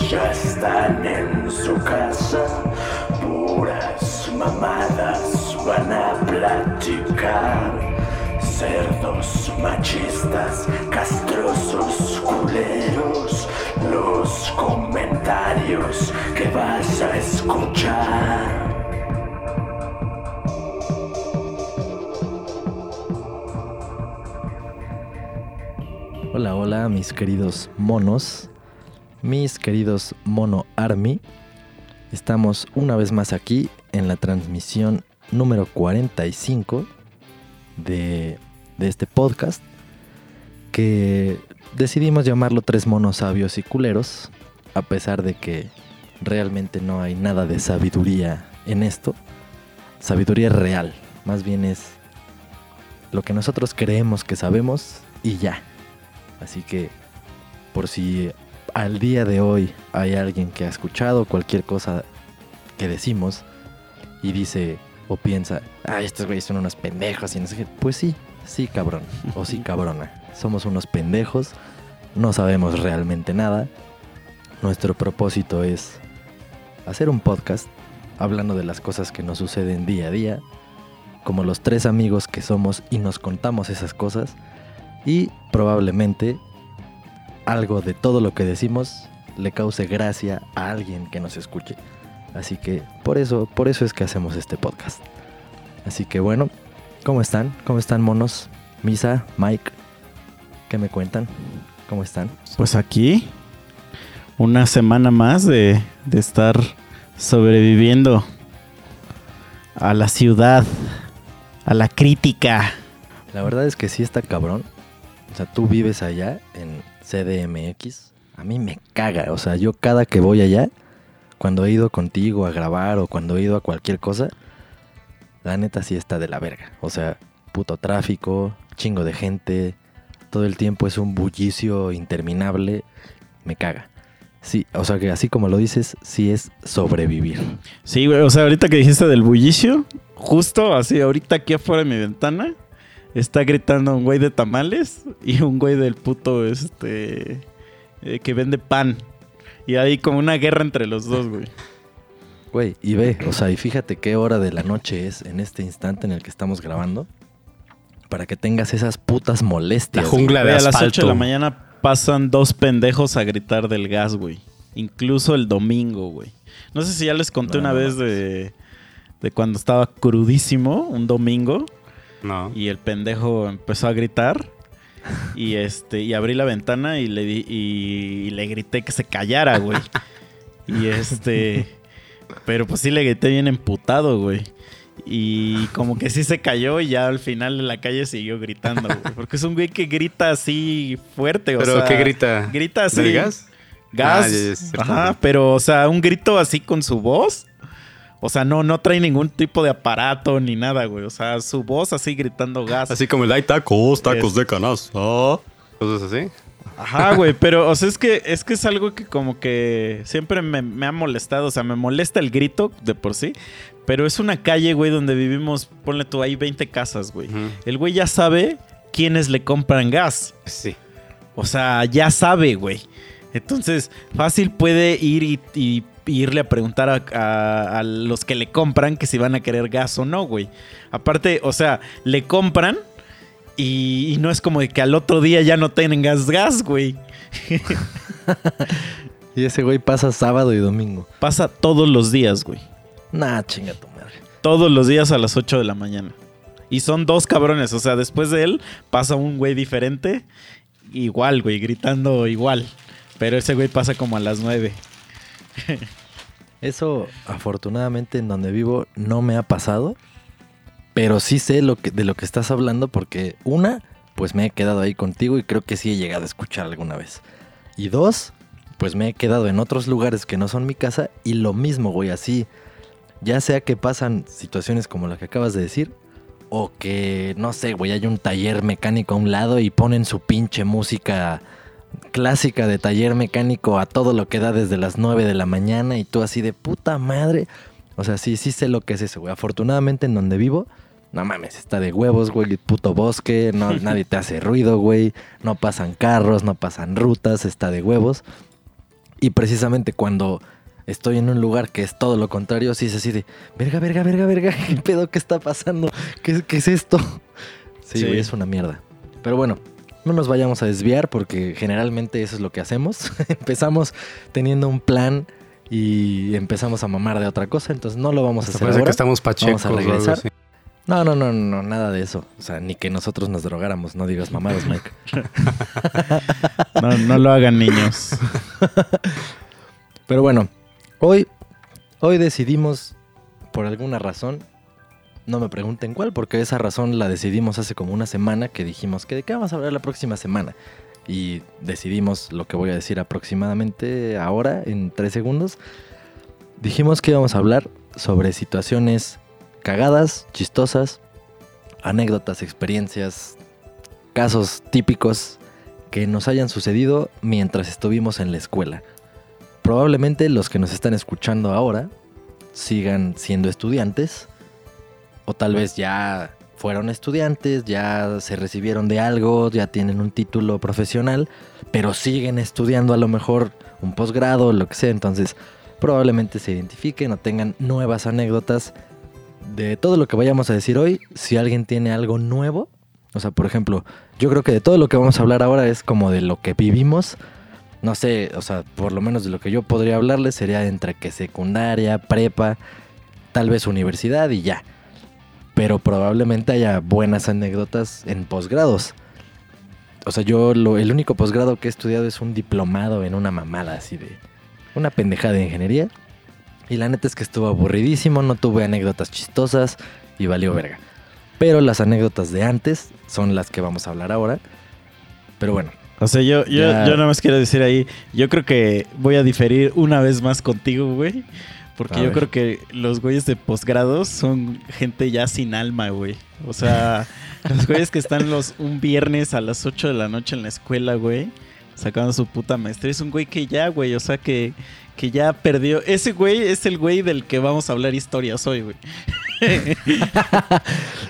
ya están en su casa. Puras mamadas van a platicar. Cerdos machistas, castrosos culeros. Los comentarios que vas a escuchar. Hola, hola, mis queridos monos, mis queridos Mono Army. Estamos una vez más aquí en la transmisión número 45 de, de este podcast que decidimos llamarlo Tres Monos Sabios y Culeros, a pesar de que realmente no hay nada de sabiduría en esto. Sabiduría real, más bien es lo que nosotros creemos que sabemos y ya. Así que por si al día de hoy hay alguien que ha escuchado cualquier cosa que decimos y dice o piensa, ay, estos güeyes son unos pendejos y no sé qué, pues sí, sí cabrón, o sí cabrona. Somos unos pendejos, no sabemos realmente nada. Nuestro propósito es hacer un podcast hablando de las cosas que nos suceden día a día, como los tres amigos que somos y nos contamos esas cosas y probablemente algo de todo lo que decimos le cause gracia a alguien que nos escuche. Así que por eso, por eso es que hacemos este podcast. Así que bueno, ¿cómo están? ¿Cómo están monos? Misa, Mike, ¿qué me cuentan? ¿Cómo están? Pues aquí, una semana más de, de estar sobreviviendo a la ciudad, a la crítica. La verdad es que sí está cabrón. O sea, tú vives allá en CDMX. A mí me caga. O sea, yo cada que voy allá, cuando he ido contigo a grabar o cuando he ido a cualquier cosa, la neta sí está de la verga. O sea, puto tráfico, chingo de gente, todo el tiempo es un bullicio interminable. Me caga. Sí, o sea que así como lo dices, sí es sobrevivir. Sí, güey, o sea, ahorita que dijiste del bullicio, justo así, ahorita aquí afuera de mi ventana, está gritando un güey de tamales y un güey del puto, este, eh, que vende pan. Y hay como una guerra entre los dos, güey. Güey, y ve, o sea, y fíjate qué hora de la noche es en este instante en el que estamos grabando. Para que tengas esas putas molestias. La jungla de Güey, a las asfalto. 8 de la mañana pasan dos pendejos a gritar del gas, güey. Incluso el domingo, güey. No sé si ya les conté No, una no vez de, de cuando estaba crudísimo, un domingo, No. y el pendejo empezó a gritar. Y este, y abrí la ventana y le di, y, le grité que se callara, güey. Y este. Pero pues sí le grité bien emputado, güey. Y como que sí se cayó y ya al final de la calle siguió gritando, güey. Porque es un güey que grita así fuerte, o ¿Pero sea, qué grita? Grita así. ¿Del gas? Gas. Ah, ya, ya, es cierto. Ajá, pero o sea, un grito así con su voz. O sea, no, no trae ningún tipo de aparato ni nada, güey. O sea, su voz así gritando gas. Así como el hay tacos, tacos Es- de canasta. Cosas así. Ajá, güey, pero o sea, es que es que es algo que como que siempre me, me ha molestado, o sea, me molesta el grito de por sí, pero es una calle, güey, donde vivimos, ponle tú, hay 20 casas, güey. El güey ya sabe quiénes le compran gas. Sí. O sea, ya sabe, güey. Entonces, fácil puede ir y, y irle a preguntar a, a- a los que le compran que si van a querer gas o no, güey. Aparte, o sea, le compran y, y no es como de que al otro día ya no tienen gas, gas, güey. Y ese güey pasa sábado y domingo. Pasa todos los días, güey. Nah, chinga tu madre. Todos los días a las 8 de la mañana. Y son dos cabrones, o sea, después de él pasa un güey diferente, igual, güey, gritando igual. Pero ese güey pasa como a las 9. Eso, afortunadamente, en donde vivo no me ha pasado. Pero sí sé lo que, de lo que estás hablando porque, una, pues me he quedado ahí contigo y creo que sí he llegado a escuchar alguna vez. Y dos, pues me he quedado en otros lugares que no son mi casa y lo mismo, güey, así. Ya sea que pasan situaciones como la que acabas de decir, o que, no sé, güey, hay un taller mecánico a un lado y ponen su pinche música clásica de taller mecánico a todo lo que da desde las 9 de la mañana y tú así de puta madre. O sea, sí, sí sé lo que es eso, güey. Afortunadamente en donde vivo, no mames, está de huevos, güey, puto bosque, no, nadie te hace ruido, güey. No pasan carros, no pasan rutas, está de huevos. Y precisamente cuando estoy en un lugar que es todo lo contrario, sí es así de, verga, verga, verga, verga, ¿qué pedo? ¿Qué está pasando? ¿Qué, qué es esto? Sí, Sí. güey, es una mierda. Pero bueno, no nos vayamos a desviar porque generalmente eso es lo que hacemos. empezamos teniendo un plan y empezamos a mamar de otra cosa, entonces no lo vamos a hacer parece ahora. que estamos pachecos. Vamos a o algo regresar. así. No, no, no, no, nada de eso. O sea, ni que nosotros nos drogáramos, no digas mamadas, Mike. No, no lo hagan niños. Pero bueno, hoy, hoy decidimos, por alguna razón, no me pregunten cuál, porque esa razón la decidimos hace como una semana que dijimos que de qué vamos a hablar la próxima semana. Y decidimos lo que voy a decir aproximadamente ahora, en tres segundos. Dijimos que íbamos a hablar sobre situaciones cagadas, chistosas, anécdotas, experiencias, casos típicos que nos hayan sucedido mientras estuvimos en la escuela. Probablemente los que nos están escuchando ahora sigan siendo estudiantes o tal vez ya fueron estudiantes, ya se recibieron de algo, ya tienen un título profesional, pero siguen estudiando a lo mejor un posgrado, lo que sea, entonces probablemente se identifiquen o tengan nuevas anécdotas de todo lo que vayamos a decir hoy, si alguien tiene algo nuevo, o sea, por ejemplo, yo creo que de todo lo que vamos a hablar ahora es como de lo que vivimos, no sé, o sea, por lo menos de lo que yo podría hablarles sería entre que secundaria, prepa, tal vez universidad y ya. Pero probablemente haya buenas anécdotas en posgrados. O sea, yo lo, el único posgrado que he estudiado es un diplomado en una mamada así de una pendejada de ingeniería. Y la neta es que estuvo aburridísimo, no tuve anécdotas chistosas y valió verga. Pero las anécdotas de antes son las que vamos a hablar ahora. Pero bueno, O sea, yo, yo, Ya. yo nada más quiero decir ahí, yo creo que voy a diferir una vez más contigo, güey. Porque A yo ver. creo que los güeyes de posgrados son gente ya sin alma, güey. O sea, los güeyes que están los un viernes a las 8 de la noche en la escuela, güey, sacando su puta maestría. Es un güey que ya, güey, o sea, que, que ya perdió. Ese güey es el güey del que vamos a hablar historias hoy, güey.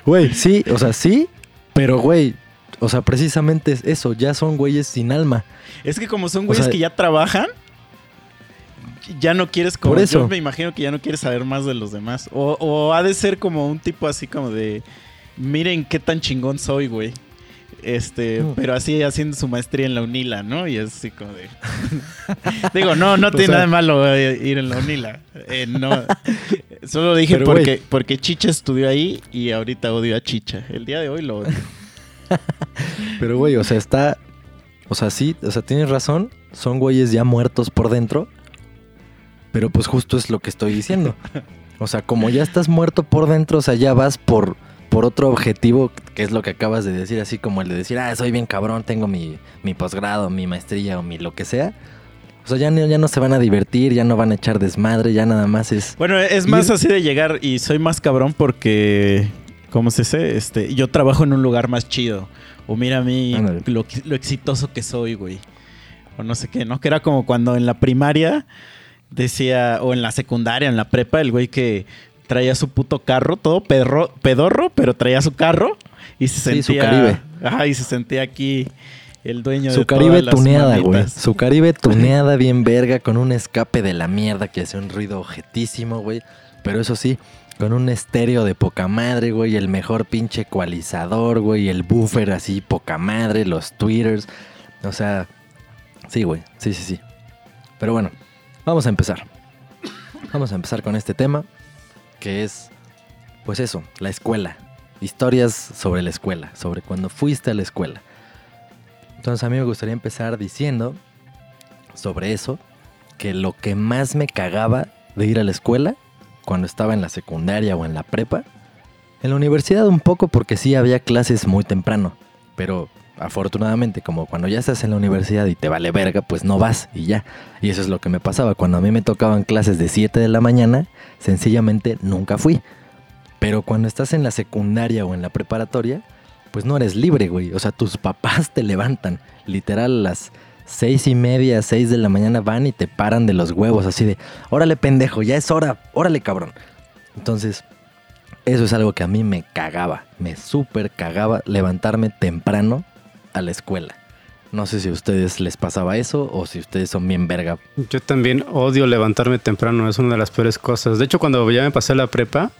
Güey, sí, o sea, sí, pero güey, o sea, precisamente es eso, ya son güeyes sin alma. Es que como son O güeyes sea- que ya trabajan, ya no quieres como... Por eso. Yo me imagino que ya no quieres saber más de los demás. O, o ha de ser como un tipo así como de... Miren qué tan chingón soy, güey. Este, pero así haciendo su maestría en la UNILA, ¿no? Y es así como de... Digo, no, no O tiene sea- nada de malo eh, ir en la UNILA. Eh, no. Solo dije Pero, porque, porque Chicha estudió ahí y ahorita odio a Chicha. El día de hoy lo odio. Pero güey, o sea, está, o sea, sí, o sea, tienes razón, son güeyes ya muertos por dentro, pero pues justo es lo que estoy diciendo. O sea, como ya estás muerto por dentro, o sea, ya vas por, por otro objetivo, que es lo que acabas de decir, así como el de decir, ah, soy bien cabrón, tengo mi, mi posgrado, mi maestría o mi lo que sea. O sea, ya no, ya no se van a divertir, ya no van a echar desmadre, ya nada más es... Bueno, es más así de llegar y soy más cabrón porque, ¿cómo se dice? Este, yo trabajo en un lugar más chido. O mira a mí Ándale. lo, lo exitoso que soy, güey. O no sé qué, ¿no? Que era como cuando en la primaria decía, o en la secundaria, en la prepa, el güey que traía su puto carro, todo pedorro, pedorro pero traía su carro y se Sí, su sentía... Caribe. Ajá, y se sentía aquí el dueño de Su Caribe tuneada, güey. Su Caribe tuneada bien verga con un escape de la mierda que hace un ruido objetísimo, güey. Pero eso sí, con un estéreo de poca madre, güey. El mejor pinche ecualizador, güey. El buffer así poca madre, los tweeters. O sea, sí, güey. Sí, sí, sí. Pero bueno, vamos a empezar. Vamos a empezar con este tema que es, pues eso, la escuela. Historias sobre la escuela, sobre cuando fuiste a la escuela. Entonces a mí me gustaría empezar diciendo sobre eso, que lo que más me cagaba de ir a la escuela, cuando estaba en la secundaria o en la prepa, en la universidad un poco porque sí había clases muy temprano, pero afortunadamente como cuando ya estás en la universidad y te vale verga, pues no vas y ya. Y eso es lo que me pasaba, cuando a mí me tocaban clases de 7 de la mañana, sencillamente nunca fui. Pero cuando estás en la secundaria o en la preparatoria, pues no eres libre, güey. O sea, tus papás te levantan. Literal, las seis y media, seis de la mañana van y te paran de los huevos, así de, órale pendejo, ya es hora, órale cabrón. Entonces, eso es algo que a mí me cagaba, me súper cagaba levantarme temprano a la escuela. No sé si a ustedes les pasaba eso o si ustedes son bien verga. Yo también odio levantarme temprano, es una de las peores cosas. De hecho, cuando ya me pasé la prepa,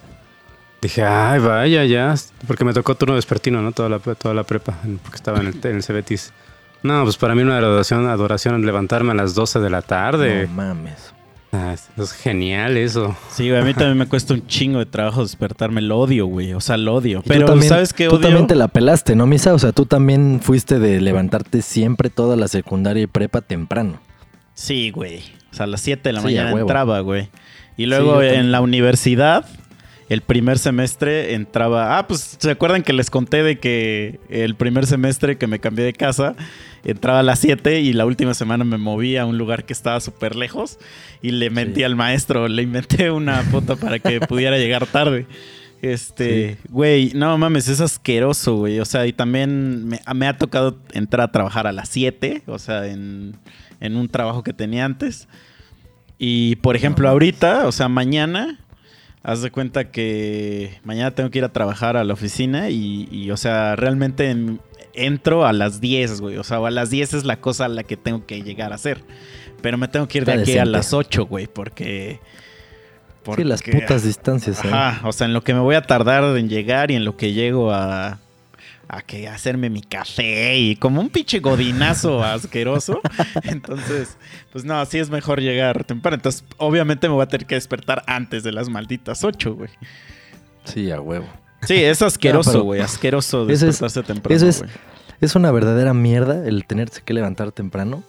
dije, ay, vaya, ya. Porque me tocó turno vespertino, ¿no? Toda la, toda la prepa, porque estaba en el, en el Cebetis. No, pues para mí una adoración, adoración levantarme a las 12 de la tarde. No mames. Ah, es genial eso. Sí, güey, a mí también me cuesta un chingo de trabajo despertarme. Lo odio, güey. O sea, lo odio. Tú Pero, también- ¿sabes qué Tú odio? también te la pelaste, ¿no, Misa? O sea, tú también fuiste de levantarte siempre toda la secundaria y prepa temprano. Sí, güey. O sea, a las 7 de la Sí, mañana entraba, güey. Y luego en la universidad, el primer semestre entraba. Ah, pues se acuerdan que les conté de que el primer semestre que me cambié de casa entraba a las 7 y la última semana me moví a un lugar que estaba súper lejos y le mentí Sí. al maestro. Le inventé una foto para que pudiera llegar tarde. Este, güey, no mames, es asqueroso, güey. O sea, y también me, me ha tocado entrar a trabajar a las 7, o sea, en, en un trabajo que tenía antes. Y por ejemplo, ahorita, o sea, mañana, haz de cuenta que mañana tengo que ir a trabajar a la oficina y, y, o sea, realmente en- entro a las 10, güey. O sea, a las 10 es la cosa a la que tengo que llegar a hacer. Pero me tengo que ir de Está aquí a las 8, güey, porque... Sí, las porque- putas distancias. ¿eh? Ajá, o sea, en lo que me voy a tardar en llegar y en lo que llego a, a que hacerme mi café y como un pinche godinazo asqueroso. Entonces, pues no, sí es mejor llegar temprano. Entonces, obviamente me voy a tener que despertar antes de las malditas 8, güey. Sí, a huevo. Sí, es asqueroso, güey, asqueroso eso es- despertarse temprano, eso es-. Es una verdadera mierda el tenerse que levantar temprano.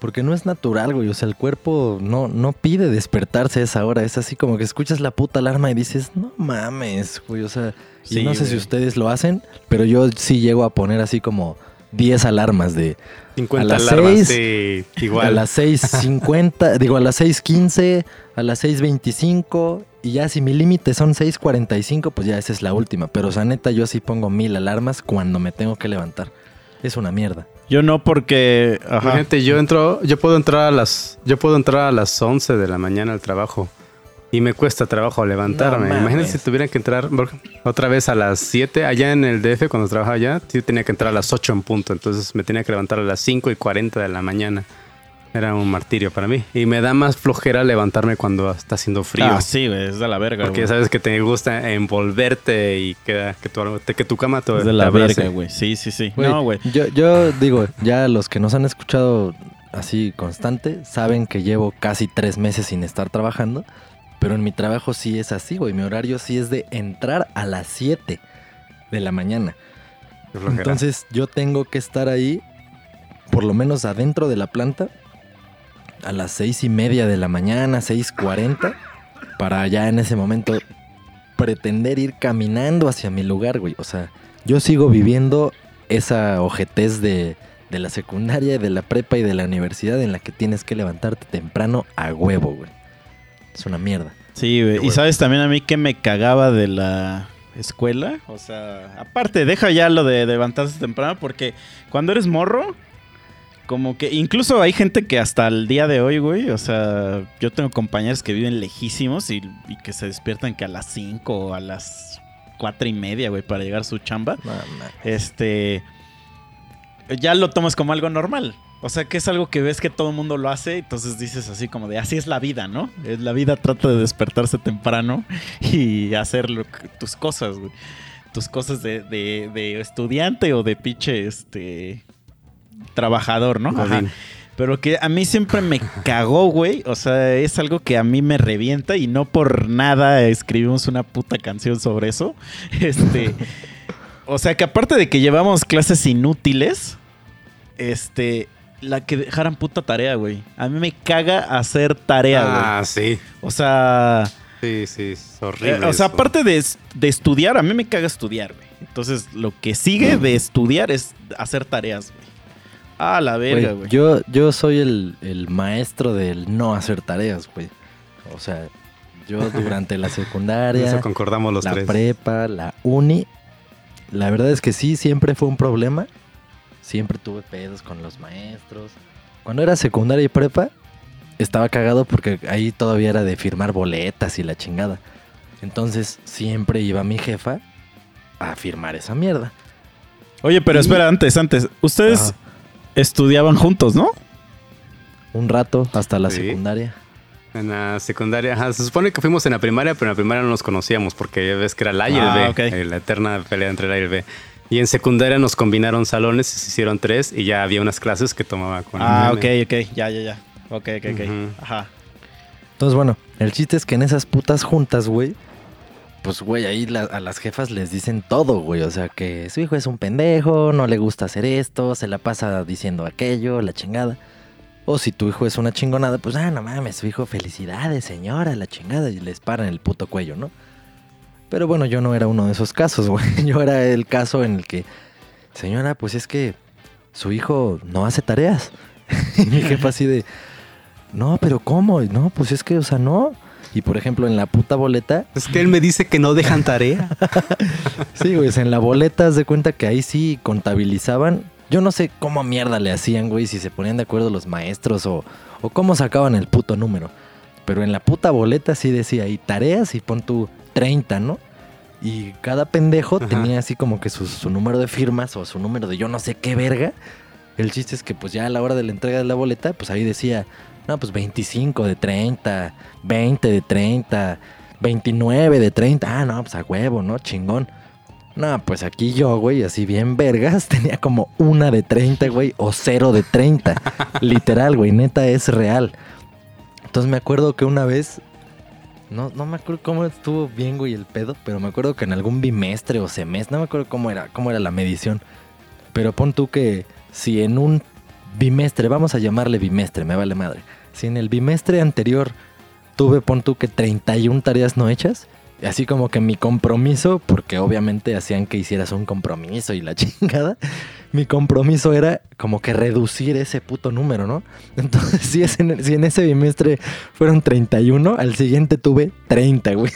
Porque no es natural, güey. O sea, el cuerpo no, no pide despertarse a esa hora. Es así como que escuchas la puta alarma y dices, no mames, güey. O sea, y no sé si ustedes lo hacen, pero yo sí llego a poner así como 10 alarmas de 50 A las alarmas, seis, sí, igual. a las 6.50, digo a las 6.15, a las 6.25 y ya si mi límite son 6.45, pues ya esa es la última. Pero o sea, neta, yo sí pongo mil alarmas cuando me tengo que levantar. Es una mierda. Yo no porque... Ajá. Imagínate, yo entro, yo puedo entrar a las, yo puedo entrar a las 11 de la mañana al trabajo y me cuesta trabajo levantarme. No Imagínate si tuviera que entrar otra vez a las 7 allá en el DF cuando trabajaba allá, sí tenía que entrar a las 8 en punto, entonces me tenía que levantar a las 5 y 40 de la mañana. Era un martirio para mí y me da más flojera levantarme cuando está haciendo frío. Ah, sí, güey, es de la verga, Porque güey. sabes que te gusta envolverte y que, que, tu, que tu cama te, Es de la verga, güey. Sí, sí, sí. Güey, No, güey. Yo, yo digo, ya los que nos han escuchado así constante, saben que llevo casi tres meses sin estar trabajando, pero en mi trabajo sí es así, güey. Mi horario sí es de entrar a las 7 de la mañana. Entonces yo tengo que estar ahí, por lo menos adentro de la planta, a las seis y media de la mañana, 6.40, para ya en ese momento pretender ir caminando hacia mi lugar, güey. O sea, yo sigo viviendo esa ojetez de, de la secundaria, de la prepa y de la universidad en la que tienes que levantarte temprano a huevo, güey. Es una mierda. Sí, güey. Y sabes también a mí que me cagaba de la escuela. O sea, aparte, deja ya lo de levantarse temprano porque cuando eres morro, como que incluso hay gente que hasta el día de hoy, güey, o sea, yo tengo compañeros que viven lejísimos y, y que se despiertan que a las 5 o a las cuatro y media, güey, para llegar a su chamba. No. Este, ya lo tomas como algo normal. O sea, que es algo que ves que todo el mundo lo hace, entonces dices así como de, así es la vida, ¿no? La vida trata de despertarse temprano y hacer lo tus cosas, güey. Tus cosas de, de- de estudiante o de pinche, este, trabajador, ¿no? Ajá. Pero que a mí siempre me cagó, güey. O sea, es algo que a mí me revienta y no por nada escribimos una puta canción sobre eso. Este. o sea, que aparte de que llevamos clases inútiles, este. La que dejaran puta tarea, güey. A mí me caga hacer tarea, güey. Ah, sí. O sea. Sí, sí, es eh, horrible. o sea, eso. aparte de, de estudiar, a mí me caga estudiar, güey. Entonces, lo que sigue de estudiar es hacer tareas, güey. Ah, la verga, Güey, güey. yo, yo soy el, el maestro del no hacer tareas, güey. O sea, yo durante la secundaria, Eso concordamos los la tres. prepa, la uni, la verdad es que sí, siempre fue un problema. Siempre tuve pedos con los maestros. Cuando era secundaria y prepa, estaba cagado porque ahí todavía era de firmar boletas y la chingada. Entonces siempre iba mi jefa a firmar esa mierda. Oye, pero Y- espera, antes, antes. ¿Ustedes estudiaban juntos, ¿no? Un rato hasta la Sí. secundaria. En la secundaria, ajá, se supone que fuimos en la primaria, pero en la primaria no nos conocíamos porque ya ves que era el A y el Ah, B, eh, la eterna pelea entre el A y el B. Y en secundaria nos combinaron salones, se hicieron tres y ya había unas clases que tomaba con Ah, ok, ok. Ya, ya, ya. Ok, ok, ok. Ajá. Entonces, bueno, el chiste es que en esas putas juntas, güey, pues, güey, ahí la- a las jefas les dicen todo, güey. O sea, que su hijo es un pendejo, no le gusta hacer esto, se la pasa diciendo aquello, la chingada. O si tu hijo es una chingonada, pues, ah, no mames, su hijo, felicidades, señora, la chingada, y les paran el puto cuello, ¿no? Pero bueno, yo no era uno de esos casos, güey. Yo era el caso en el que, señora, pues es que su hijo no hace tareas. y mi jefa así de, no, pero ¿cómo? No, pues es que, o sea, no. Y por ejemplo, en la puta boleta, Es que él me dice que no dejan tarea. sí, güey, en la boleta, haz de cuenta que ahí sí contabilizaban. Yo no sé cómo mierda le hacían, güey, si se ponían de acuerdo los maestros o, o cómo sacaban el puto número. Pero en la puta boleta sí decía ahí tareas y pon tu 30, ¿no? Y cada pendejo Ajá. tenía así como que su, su número de firmas o su número de yo no sé qué verga. El chiste es que pues ya a la hora de la entrega de la boleta, pues ahí decía, no, pues 25 de 30, 20 de 30, 29 de 30. Ah, no, pues a huevo, ¿no? Chingón. No, pues aquí yo, güey, así bien vergas, tenía como una de 30, güey, o cero de 30. Literal, güey, neta es real. Entonces me acuerdo que una vez, no, no me acuerdo cómo estuvo bien, güey, el pedo, pero me acuerdo que en algún bimestre o semestre, no me acuerdo cómo era, cómo era la medición. Pero pon tú que si en un bimestre, vamos a llamarle bimestre, me vale madre. Si en el bimestre anterior tuve, pon tú que 31 tareas no hechas, así como que mi compromiso, porque obviamente hacían que hicieras un compromiso y la chingada, mi compromiso era como que reducir ese puto número, ¿no? Entonces, si, es en, si en ese bimestre fueron 31, al siguiente tuve 30, güey.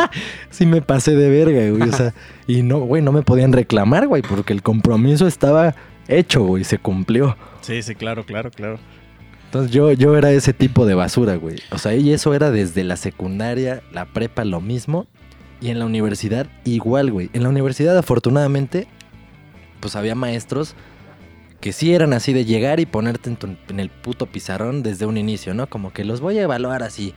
sí me pasé de verga, güey. O sea, y no, güey, no me podían reclamar, güey, porque el compromiso estaba hecho, güey, se cumplió. Sí, sí, claro, claro, claro. Yo, yo era ese tipo de basura, güey. O sea, y eso era desde la secundaria, la prepa lo mismo. Y en la universidad igual, güey. En la universidad afortunadamente, pues había maestros que sí eran así de llegar y ponerte en, tu- en el puto pizarrón desde un inicio, ¿no? Como que los voy a evaluar así.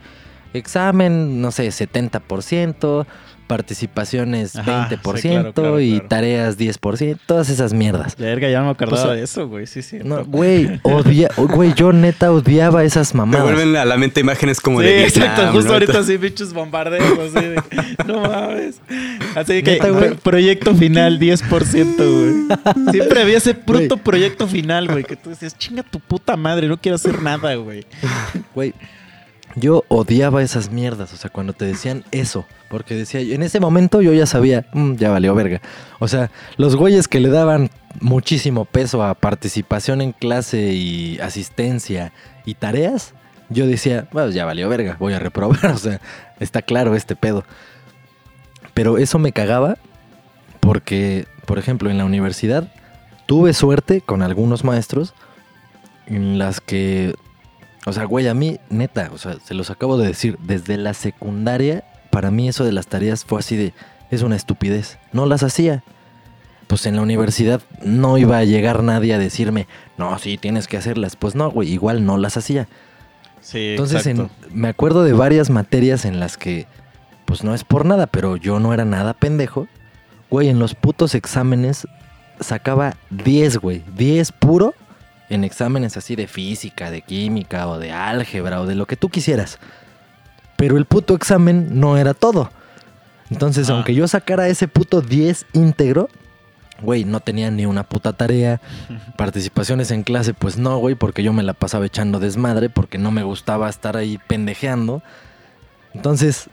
Examen, no sé, 70%, participaciones Ajá, 20% sí, claro, claro, y claro. tareas 10%, todas esas mierdas. Verga, ya no me acordaba sea, de eso, güey. Sí, sí. No, güey, odia, güey, yo neta odiaba esas Me mamadas. vuelven a la mente imágenes como Sí, de exacto, justo ¿no? ahorita así, pinches bombardeos, así de, no mames. Así que, Neta, proyecto final, 10%, güey. Siempre había ese bruto proyecto final, güey, que tú decías, chinga tu puta madre, no quiero hacer nada, güey. Güey, yo odiaba esas mierdas, o sea, cuando te decían eso, porque decía, en ese momento yo ya sabía, "Mm, ya valió verga. O sea, los güeyes que le daban muchísimo peso a participación en clase y asistencia y tareas, yo decía, bueno, ya valió verga, voy a reprobar, o sea, está claro este pedo. Pero eso me cagaba porque, por ejemplo, en la universidad tuve suerte con algunos maestros en las que o sea, güey, a mí, neta, o sea, se los acabo de decir, desde la secundaria, para mí eso de las tareas fue así de, es una estupidez. No las hacía. Pues en la universidad no iba a llegar nadie a decirme, no, sí, tienes que hacerlas. Pues no, güey, igual no las hacía. Sí, Entonces, en- me acuerdo de varias materias en las que, pues no es por nada, pero yo no era nada pendejo. Güey, en los putos exámenes sacaba 10, güey. 10 puro en exámenes así de física, de química o de álgebra o de lo que tú quisieras. Pero el puto examen no era todo. Entonces, Ah. aunque yo sacara ese puto 10 íntegro, güey, no tenía ni una puta tarea. Participaciones en clase, pues no, güey, porque yo me la pasaba echando desmadre, porque no me gustaba estar ahí pendejeando. Entonces,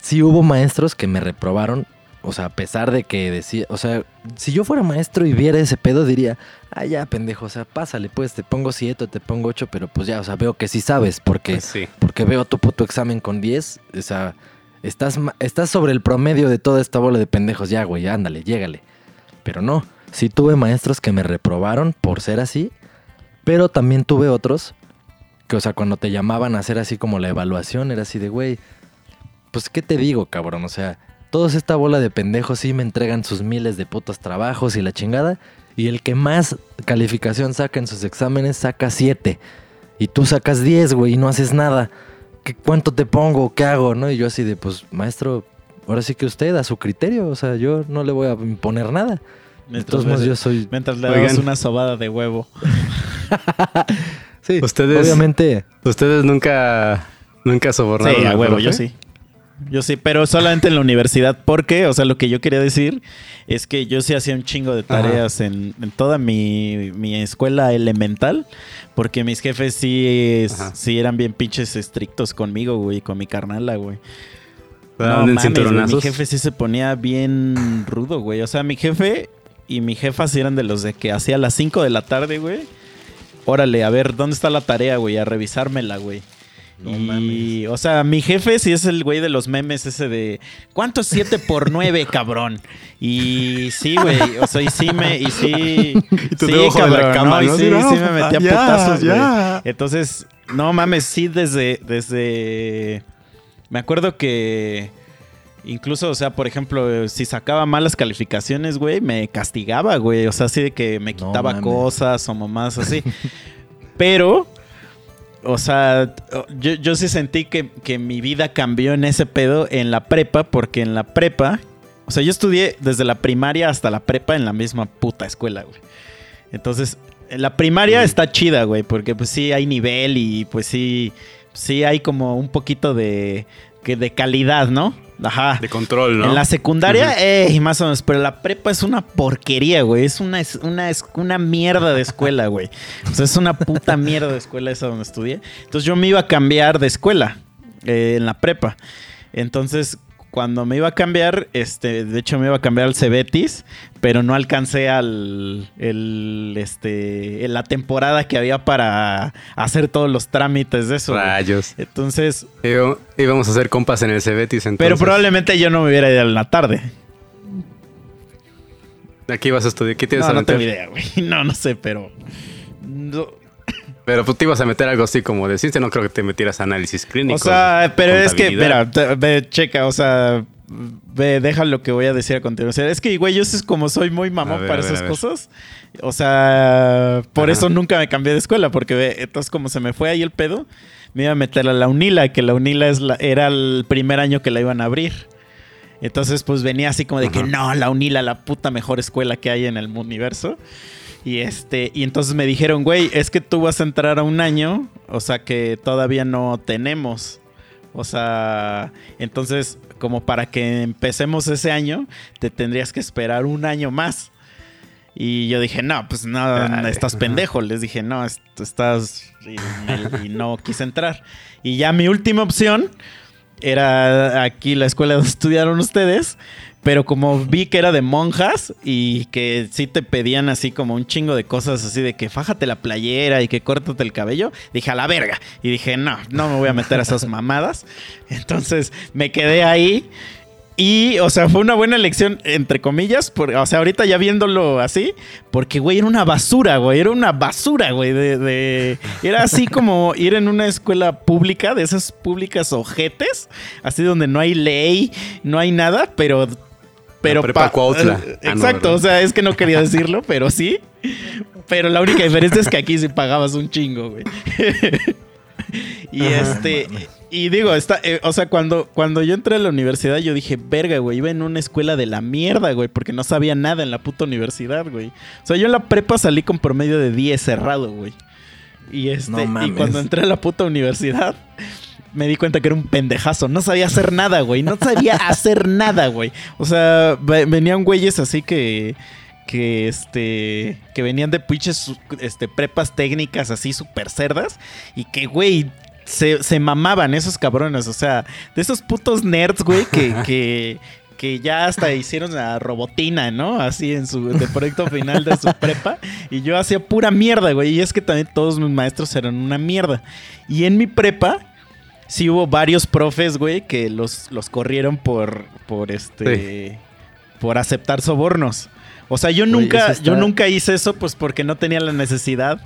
sí hubo maestros que me reprobaron, o sea, a pesar de que decía, o sea, si yo fuera maestro y viera ese pedo, diría, ah, ya, pendejo, o sea, pásale, pues, te pongo 7, te pongo 8, pero pues ya, o sea, veo que sí sabes, porque, Pues sí. porque veo tu puto examen con 10, o sea, estás, estás sobre el promedio de toda esta bola de pendejos, ya, güey, ándale, llégale. Pero no, sí tuve maestros que me reprobaron por ser así, pero también tuve otros que, o sea, cuando te llamaban a hacer así como la evaluación, era así de, güey, pues, ¿qué te digo, cabrón? O sea, todos esta bola de pendejos sí me entregan sus miles de putos trabajos y la chingada, Y el que más calificación saca en sus exámenes saca 7. Y tú sacas 10, güey, y no haces nada. ¿Qué, ¿Cuánto te pongo? ¿Qué hago? ¿No? Y yo así de, pues, maestro, ahora sí que usted, a su criterio. O sea, yo no le voy a imponer nada. Todos modos, yo soy... Mientras le das una sobada de huevo. Sí, Ustedes- obviamente... Ustedes nunca, nunca sobornaron. Sí, a huevo, profe? yo sí. Yo sí, pero solamente en la universidad. Porque, o sea, lo que yo quería decir es que yo sí hacía un chingo de tareas en, en toda mi, mi escuela elemental. Porque mis jefes sí, es- sí eran bien pinches estrictos conmigo, güey, con mi carnala, güey. No mames, güey, mi jefe sí se ponía bien rudo, güey. O sea, mi jefe y mi jefa sí eran de los de que hacía a las 5 de la tarde, güey. Órale, a ver, ¿dónde está la tarea, güey? A revisármela, güey. No y, o sea, mi jefe sí es el güey de los memes ese de ¿Cuánto es 7 por 9, cabrón? Y sí, güey, o sea, y sí me y sí tú sí, de la cabrón, cama, Y ¿no? sí, Así, no, sí me metía ya, putazos, güey. Entonces, no mames, sí desde desde me acuerdo que incluso, o sea, por ejemplo, si sacaba malas calificaciones, güey, me castigaba, güey, o sea, así de que me quitaba mames. cosas o mamás así. Pero o sea, yo, yo sí sentí que, que mi vida cambió en ese pedo en la prepa, porque en la prepa, o sea, yo estudié desde la primaria hasta la prepa en la misma puta escuela, güey. Entonces, en la primaria está chida, güey, porque pues sí hay nivel y pues sí, sí hay como un poquito de, que de calidad, ¿no? Ajá. De control, ¿no? En la secundaria, Ujú. eh, más o menos, pero la prepa es una porquería, güey. Es una, es una, es una mierda de escuela, güey. O sea, es una puta mierda de escuela esa donde estudié. Entonces yo me iba a cambiar de escuela eh, en la prepa. Entonces, cuando me iba a cambiar, este, de hecho me iba a cambiar al Cebetis, pero no alcancé al el, este, la temporada que había para hacer todos los trámites de eso. güey. Rayos. Entonces, Íbamos- Íbamos a hacer compas en el Cebetis entonces. pero probablemente yo no me hubiera ido en la tarde. Aquí vas a estudiar. ¿Qué tienes No, a no meter? tengo idea, güey. No, no sé, pero. no. Pero pues te ibas a meter algo así como de ciencia. No creo que te metieras a análisis clínico. O sea, pero es que, mira, ve, checa, o sea, ve, deja lo que voy a decir a continuación. Es que, güey, yo es como soy muy mamón ver, para ver, esas cosas. O sea, por Ajá. eso nunca me cambié de escuela, porque ve, entonces como se me fue ahí el pedo, me iba a meter a la UNILA, que la UNILA es la- era el primer año que la iban a abrir. Entonces, pues venía así como de que no, la UNILA, la puta mejor escuela que hay en el universo. Y este, y entonces me dijeron, güey, es que tú vas a entrar a un año, o sea que todavía no tenemos. O sea, entonces, como para que empecemos ese año, te tendrías que esperar un año más. Y yo dije, no, pues no, estás pendejo. Les dije, no, est- estás. Y, me- y no quise entrar. Y ya mi última opción era aquí la escuela donde estudiaron ustedes. Pero como vi que era de monjas y que sí te pedían así como un chingo de cosas así de que fájate la playera y que córtate el cabello, dije a la verga. Y dije, no, no me voy a meter a esas mamadas. Entonces me quedé ahí. Y, o sea, fue una buena elección, entre comillas, por- o sea, ahorita ya viéndolo así, porque, güey, era una basura, güey, era una basura, güey, de, de- Era así como ir en una escuela pública, de esas públicas ojetes, así donde no hay ley, no hay nada, pero... Pero prepa pa- Cuautla. Ah, no, Exacto, o sea, es que no quería decirlo, pero sí. Pero la única diferencia es que aquí sí pagabas un chingo, güey. y este, y digo, está, eh, o sea, cuando, cuando yo entré a la universidad, yo dije, verga, güey, iba en una escuela de la mierda, güey, porque no sabía nada en la puta universidad, güey. O sea, yo en la prepa salí con promedio de 10 cerrado, güey. Y este, No y cuando entré a la puta universidad, me di cuenta que era un pendejazo. No sabía hacer nada, güey. No sabía hacer nada, güey. O sea, ve- venían güeyes así que. Que este. Que venían de pinches este, prepas técnicas así súper cerdas. Y que, güey. Se, se mamaban esos cabrones. O sea, de esos putos nerds, güey, que, que, que ya hasta hicieron la robotina, ¿no? Así en su de proyecto final de su prepa. Y yo hacía pura mierda, güey. Y es que también todos mis maestros eran una mierda. Y en mi prepa, sí hubo varios profes, güey, que los, los corrieron por, por este. Por aceptar sobornos. O sea, yo nunca, está- yo nunca hice eso, pues porque no tenía la necesidad.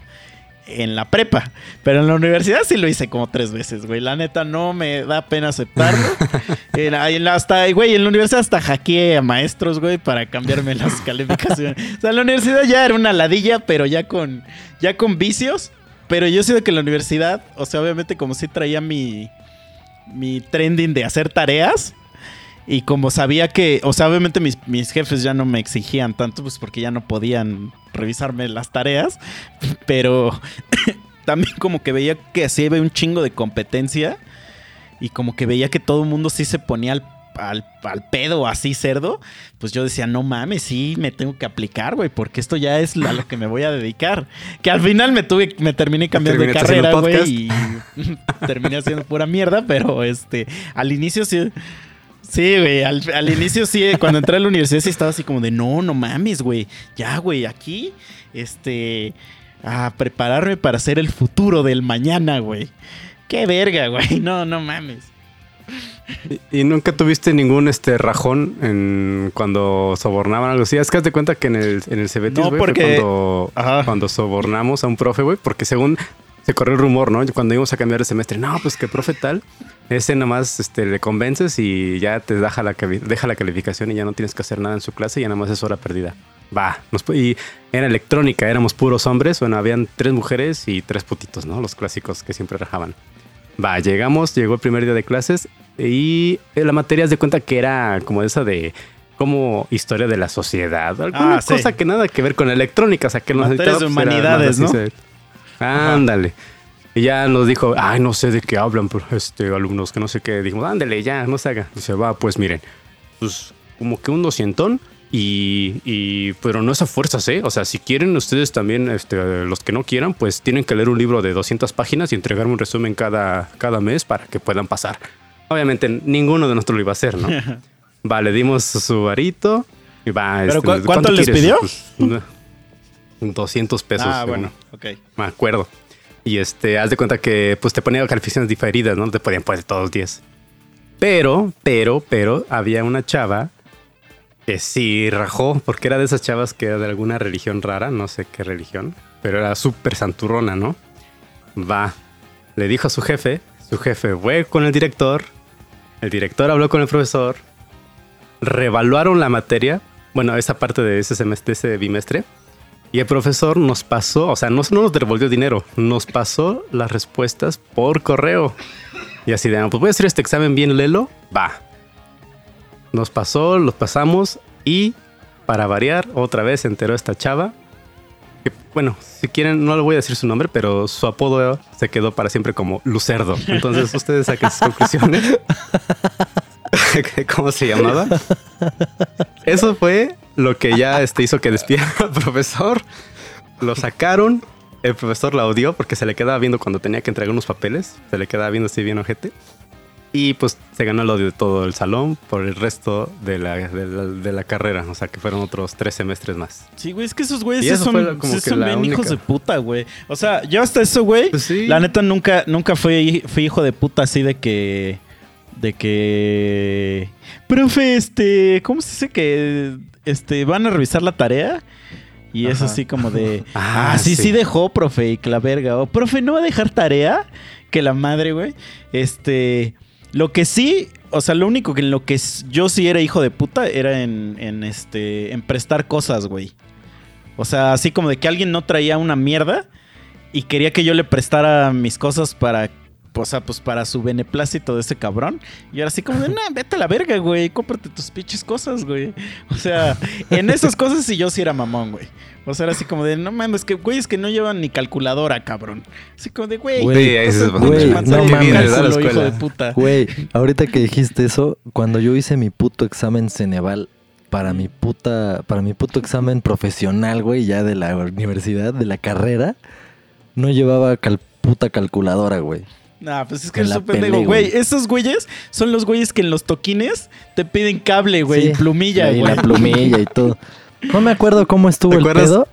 en la prepa. Pero en la universidad sí lo hice como tres veces, güey. La neta no me da pena aceptarlo. En hasta, güey, en la universidad hasta hackeé a maestros, güey, para cambiarme las calificaciones. O sea, en la universidad ya era una ladilla, pero ya con, ya con vicios. Pero yo sido que en la universidad, o sea, obviamente como sí traía mi, mi trending de hacer tareas. Y como sabía que, o sea, obviamente mis, mis jefes ya no me exigían tanto, pues porque ya no podían revisarme las tareas. Pero también como que veía que así había un chingo de competencia. Y como que veía que todo el mundo sí se ponía al, al, al pedo así cerdo. Pues yo decía, no mames, sí me tengo que aplicar, güey, porque esto ya es a lo que me voy a dedicar. Que al final me tuve, me terminé cambiando de carrera, güey, y terminé haciendo pura mierda, pero este, al inicio sí. Sí, güey, al, al inicio sí, cuando entré a la universidad sí estaba así como de, no, no mames, güey, ya, güey, aquí, este, a prepararme para ser el futuro del mañana, güey. Qué verga, güey, no, no mames. ¿Y, y nunca tuviste ningún este rajón en cuando sobornaban algo así? Es que haz de cuenta que en el, en el Cebetis, No, fue cuando, Ajá. cuando sobornamos a un profe, güey, porque según se corrió el rumor, ¿no? Cuando íbamos a cambiar de semestre, no, pues que profe tal, ese nomás este, le convences y ya te deja la, deja la calificación y ya no tienes que hacer nada en su clase y ya nada más es hora perdida. Va, nos y era electrónica, éramos puros hombres, bueno, habían tres mujeres y tres putitos, ¿no? Los clásicos que siempre rajaban. Va, llegamos, llegó el primer día de clases y eh, la materia de cuenta que era como esa de como historia de la sociedad, alguna Ah, sí. cosa que nada que ver con electrónica, o sea, que nos Materias de pues, humanidades, ¿no? Ándale. Y ya nos dijo, ay, no sé de qué hablan pero, este, alumnos, que no sé qué. Dijimos, ándale, ya, no se haga. Dice, va, pues miren, pues como que un doscientón y, y, pero no es a fuerzas, ¿eh? O sea, si quieren ustedes también, este, los que no quieran, pues tienen que leer un libro de 200 páginas y entregarme un resumen cada, cada mes para que puedan pasar. Obviamente, ninguno de nosotros lo iba a hacer, ¿no? va, le dimos su varito y va. ¿Pero este, cu- cuánto les quieres? pidió? Pues, no, 200 pesos. ah, bueno, ok. Me acuerdo. Y este, haz de cuenta que pues te ponía calificaciones diferidas, ¿no? Te podían poner todos 10. Pero, pero, pero, había una chava que sí rajó, porque era de esas chavas que era de alguna religión rara, no sé qué religión, pero era súper santurrona, ¿no? Va, le dijo a su jefe, su jefe fue con el director, el director habló con el profesor, revaluaron la materia, bueno, esa parte de ese semestre, ese bimestre, y el profesor nos pasó, o sea, no, no nos devolvió dinero, nos pasó las respuestas por correo. Y así de, "Ah, pues voy a hacer este examen bien lelo, va. Nos pasó, los pasamos y para variar, otra vez se enteró esta chava. Que, bueno, si quieren, no le voy a decir su nombre, pero su apodo se quedó para siempre como Lucerdo. Entonces ustedes saquen sus conclusiones. ¿Cómo se llamaba? Eso fue lo que ya este, hizo que despidiera al profesor. Lo sacaron. El profesor la odió porque se le quedaba viendo cuando tenía que entregar unos papeles. Se le quedaba viendo así bien ojete. Y pues se ganó el odio de todo el salón por el resto de la, de la, de la carrera. O sea que fueron otros tres semestres más. Sí, güey, es que esos güeyes son, como sí que son bien hijos única. de puta, güey. O sea, yo hasta eso, güey, Pues sí. la neta nunca, nunca fui, fui hijo de puta así de que... De que... Profe, este... ¿Cómo se dice que... Este, van a revisar la tarea? Y es así como de... Ah, Ah, sí, sí, sí. dejó, profe, y que la verga. O, profe, ¿no va a dejar tarea? Que la madre, güey. Este... Lo que sí... O sea, lo único que en lo que yo sí era hijo de puta era en, en este... En prestar cosas, güey. O sea, así como de que alguien no traía una mierda y quería que yo le prestara mis cosas para, o sea, pues para su beneplácito de ese cabrón. Y era así como de, nah, vete a la verga, güey, cómprate tus pinches cosas, güey. O sea, en esas cosas sí yo sí era mamón, güey. O sea, era así como de, no mames, que güey, es que no llevan ni calculadora, cabrón. Así como de, güey, Güey, Sí, no mames. hijo de puta. Güey, ahorita que dijiste eso, cuando yo hice mi puto examen Ceneval para mi puta, para mi puto examen profesional, güey, ya de la universidad, de la carrera, no llevaba cal- puta calculadora, güey. Nah, pues es que es un pendejo, güey. Esos güeyes son los güeyes que en los toquines te piden cable, güey, Sí, y plumilla, Y güey. la plumilla y todo. No me acuerdo cómo estuvo ¿Te el acuerdas? pedo,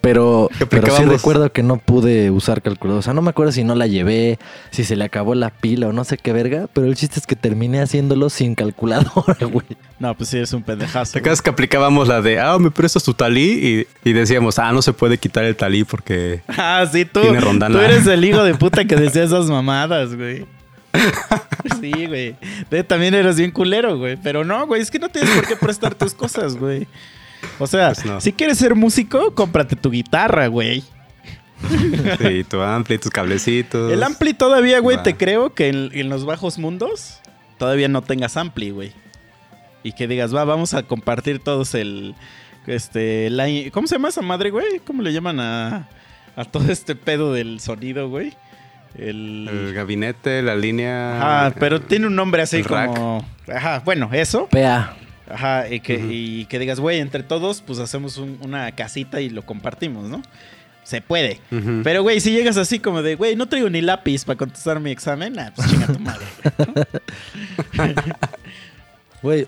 Pero, pero sí recuerdo que no pude usar calculadora. O sea, no me acuerdo si no la llevé, si se le acabó la pila o no sé qué verga. Pero el chiste es que terminé haciéndolo sin calculadora, güey. No, pues sí, eres un pendejazo. ¿Te acuerdas que aplicábamos la de, ah, me prestas tu talí? Y, y decíamos, ah, no se puede quitar el talí porque... Ah, sí, tú. Tiene rondana. Tú eres el hijo de puta que decía esas mamadas, güey. Sí, güey. También eres bien culero, güey. Pero no, güey, es que no tienes por qué prestar tus cosas, güey. O sea, Pues no. si quieres ser músico, cómprate tu guitarra, güey. Sí, tu ampli, tus cablecitos. El ampli todavía, güey, te creo que en, en los bajos mundos todavía no tengas ampli, güey. Y que digas, va, vamos a compartir todos el. Este. la- ¿Cómo se llama esa madre, güey? ¿Cómo le llaman a, a todo este pedo del sonido, güey? El. El gabinete, la línea... Ajá, pero tiene un nombre así rack. como. Ajá, bueno, eso. PA. Ajá, y que, y que digas, güey, entre todos, pues hacemos un- una casita y lo compartimos, ¿no? Se puede. Pero, güey, si llegas así como de, güey, no traigo ni lápiz para contestar mi examen, ah, pues chinga tu madre. Güey.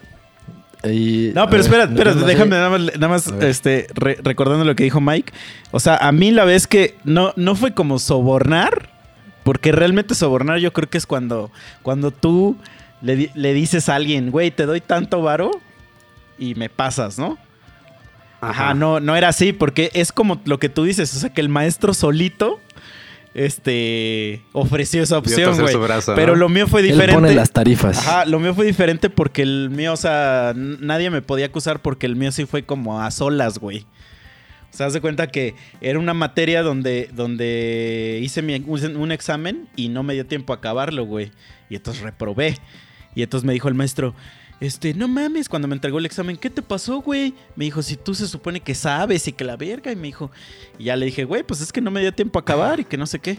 y- No, pero espera, espera, no déjame nada más, nada este, re- recordando lo que dijo Mike. O sea, a mí la vez que no, no fue como sobornar, porque realmente sobornar yo creo que es cuando, cuando tú le, le dices a alguien, güey, te doy tanto varo y me pasas, ¿no? Ajá, no, no era así, porque es como lo que tú dices, o sea, que el maestro solito este, ofreció esa opción, güey. Pero lo mío fue Él diferente. pone las tarifas. Ajá, lo mío fue diferente porque el mío, o sea, nadie me podía acusar porque el mío sí fue como a solas, güey. O sea, haz de cuenta que era una materia donde, donde hice mi- un, un examen y no me dio tiempo a acabarlo, güey. Y entonces reprobé. Y entonces me dijo el maestro, este, no mames, cuando me entregó el examen, ¿qué te pasó, güey? Me dijo, si tú se supone que sabes y que la verga. Y me dijo, y ya le dije, güey, pues es que no me dio tiempo a acabar y que no sé qué.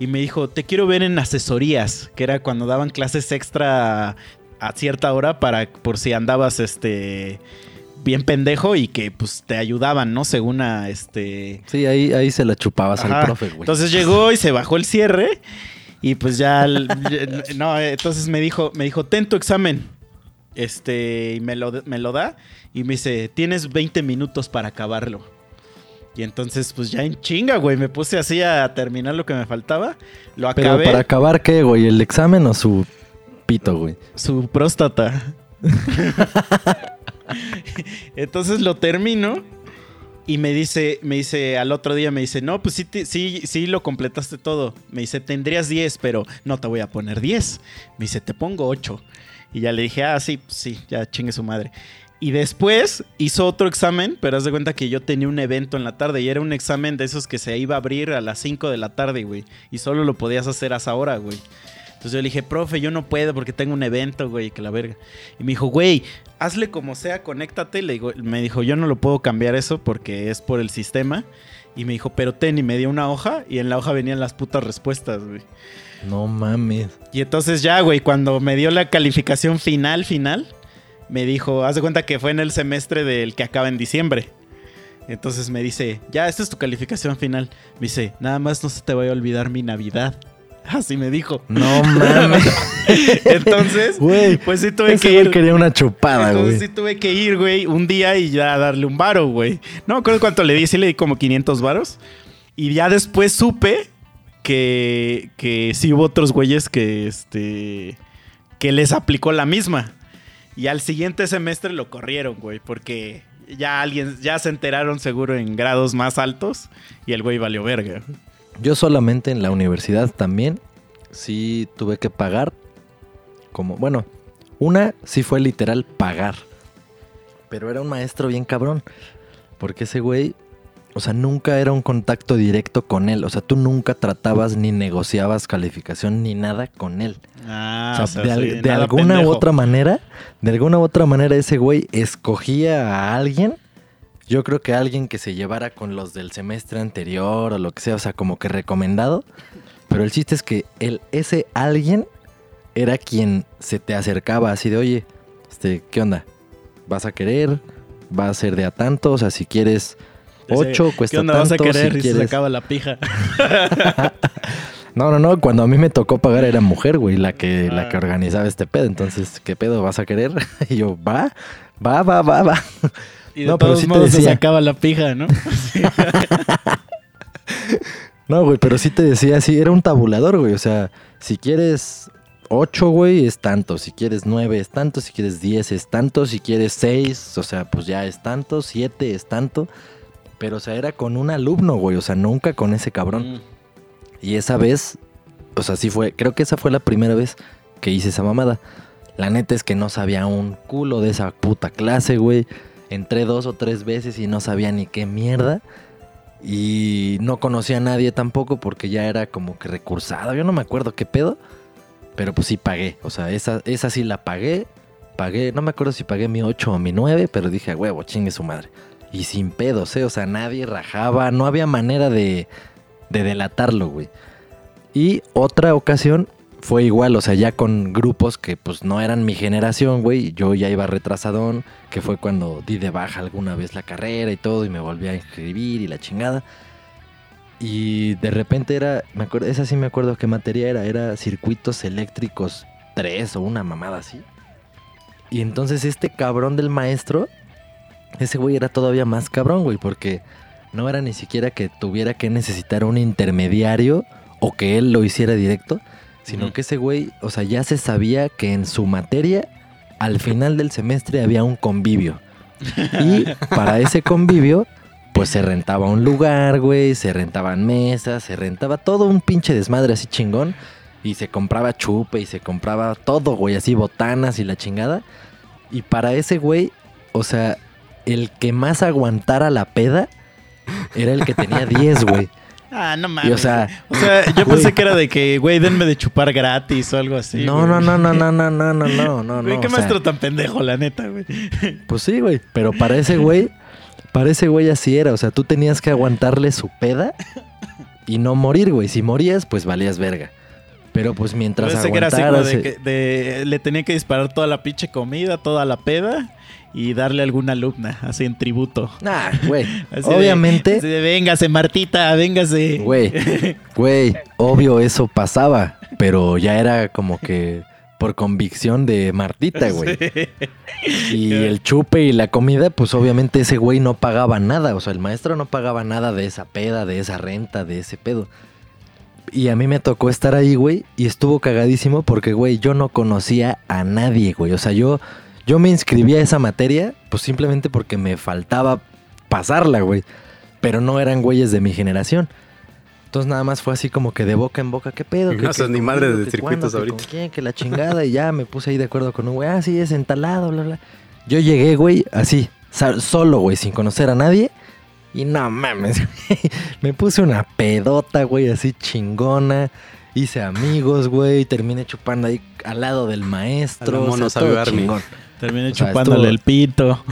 Y me dijo, te quiero ver en asesorías, que era cuando daban clases extra a cierta hora para por si andabas este bien pendejo y que pues te ayudaban, ¿no? Según a este Sí, ahí, ahí se la chupabas Ajá. al profe, güey. Entonces llegó y se bajó el cierre y pues ya no, entonces me dijo, me dijo, "Ten tu examen." Este, y me lo, me lo da y me dice, "Tienes 20 minutos para acabarlo." Y entonces pues ya en chinga, güey, me puse así a terminar lo que me faltaba. Lo Pero acabé para acabar, ¿qué, güey? ¿El examen o su pito, güey? su próstata. Entonces lo termino y me dice, me dice al otro día, me dice, no, pues sí, sí, sí lo completaste todo. Me dice, tendrías 10, pero no te voy a poner 10. Me dice, te pongo 8. Y ya le dije, ah, sí, pues sí, ya chingue su madre. Y después hizo otro examen, pero haz de cuenta que yo tenía un evento en la tarde y era un examen de esos que se iba a abrir a las 5 de la tarde, güey. Y solo lo podías hacer a esa hora, güey. Entonces yo le dije, profe, yo no puedo porque tengo un evento, güey, que la verga. Y me dijo, güey, hazle como sea, conéctate. Le digo, me dijo, yo no lo puedo cambiar eso porque es por el sistema. Y me dijo, pero ten, y me dio una hoja y en la hoja venían las putas respuestas, güey. No mames. Y entonces ya, güey, cuando me dio la calificación final, final, me dijo, haz de cuenta que fue en el semestre del que acaba en diciembre. Entonces me dice, ya, esta es tu calificación final. Me dice, nada más no se te vaya a olvidar mi Navidad. Así me dijo. No mames. Entonces, Güey, pues sí tuve Ese que ir. quería una chupada, Entonces güey. sí tuve que ir, güey, un día y ya darle un varo, güey. No me acuerdo cuánto le di, sí le di como 500 varos. Y ya después supe que, que sí hubo otros güeyes que, este, que les aplicó la misma. Y al siguiente semestre lo corrieron, güey, porque ya alguien, ya se enteraron seguro en grados más altos y el güey valió verga. Yo solamente en la universidad también sí tuve que pagar. Como, bueno, una sí fue literal pagar. Pero era un maestro bien cabrón. Porque ese güey, o sea, nunca era un contacto directo con él. O sea, tú nunca tratabas ni negociabas calificación ni nada con él. Ah, o sea, de, sí, alguna pendejo. u otra manera, de alguna u otra manera ese güey escogía a alguien. Yo creo que alguien que se llevara con los del semestre anterior o lo que sea, o sea, como que recomendado. Pero el chiste es que el, ese alguien era quien se te acercaba así de, oye, este, ¿qué onda? ¿Vas a querer? ¿Va a ser de a tanto? O sea, si quieres Ese, 8, cuesta ¿Qué onda tanto. vas a querer? si y se quieres... acaba la pija. No, no, no. Cuando a mí me tocó pagar era mujer, güey, la que, la Ah. que organizaba este pedo. Entonces, ¿qué pedo vas a querer? Y yo, va, va, va, va, va. Y de No, pero todos sí te modos se decía. sacaba la pija, ¿no? No, güey, pero sí te decía así, era un tabulador, güey. O sea, si quieres 8, güey, es tanto. Si quieres 9, es tanto. Si quieres 10, es tanto. Si quieres 6, o sea, pues ya es tanto. 7, es tanto. Pero, o sea, era con un alumno, güey. O sea, nunca con ese cabrón. Mm. Y esa vez, o sea, sí fue, creo que esa fue la primera vez que hice esa mamada. La neta es que no sabía un culo de esa puta clase, güey. Entré dos o tres veces y no sabía ni qué mierda. Y no conocía a nadie tampoco porque ya era como que recursado. Yo no me acuerdo qué pedo. Pero pues sí pagué. O sea, esa, esa sí la pagué. Pagué, no me acuerdo si pagué mi 8 o mi 9, pero dije, a huevo, chingue su madre. Y sin pedos, ¿eh? O sea, nadie rajaba. No había manera de, de delatarlo, güey. Y otra ocasión fue igual, o sea, ya con grupos que pues no eran mi generación, güey. Yo ya iba retrasadón, que fue cuando di de baja alguna vez la carrera y todo, y me volví a inscribir y la chingada. Y de repente era, me esa sí me acuerdo qué materia era, era circuitos eléctricos 3 o una mamada así. Y entonces este cabrón del maestro, ese güey era todavía más cabrón, güey, porque no era ni siquiera que tuviera que necesitar un intermediario o que él lo hiciera directo, sino que ese güey, o sea, ya se sabía que en su materia, al final del semestre había un convivio. Y para ese convivio, pues se rentaba un lugar, güey, se rentaban mesas, se rentaba todo un pinche desmadre así chingón. Y se compraba chupe y se compraba todo, güey, así botanas y la chingada. Y para ese güey, o sea, el que más aguantara la peda era el que tenía 10, güey. Ah, no mames. Y o sea, O sea, yo Güey. pensé que era de que, güey, denme de chupar gratis o algo así. no, güey. no, no, no, no, no, no, no, no, no, Güey, qué sea, maestro tan pendejo, la neta, güey. Pues sí, güey. Pero para ese güey, para ese güey así era. O sea, tú tenías que aguantarle su peda y no morir, güey. Si morías, pues valías verga. Pero pues mientras Pensé que era así como aguantaras... de, que de- le tenía que disparar toda la pinche comida, toda la peda y darle a alguna alumna, así en tributo. Nah, güey. De- Obviamente, así de, véngase, Martita, véngase. güey, güey, obvio eso pasaba. Pero ya era como que por convicción de Martita, güey. Y el chupe y la comida, pues obviamente ese güey no pagaba nada. O sea, el maestro no pagaba nada de esa peda, de esa renta, de ese pedo. Y a mí me tocó estar ahí, güey, y estuvo cagadísimo porque, güey, yo no conocía a nadie, güey. O sea, yo, yo me inscribí a esa materia, pues simplemente porque me faltaba pasarla, güey. Pero no eran güeyes de mi generación. Entonces nada más fue así como que de boca en boca, ¿qué pedo? Y ¿Qué- no sos ni madre de ¿Qué circuitos ahorita. con quién? Que la chingada. Y ya me puse ahí de acuerdo con un güey. Ah, sí, es entalado, bla, bla. Yo llegué, güey, así, solo, güey, sin conocer a nadie. Y no mames. Me puse una pedota, güey, así chingona. Hice amigos, güey. Terminé chupando ahí al lado del maestro. Sea, sabe. Terminé O sea, chupándole estuvo- el pito.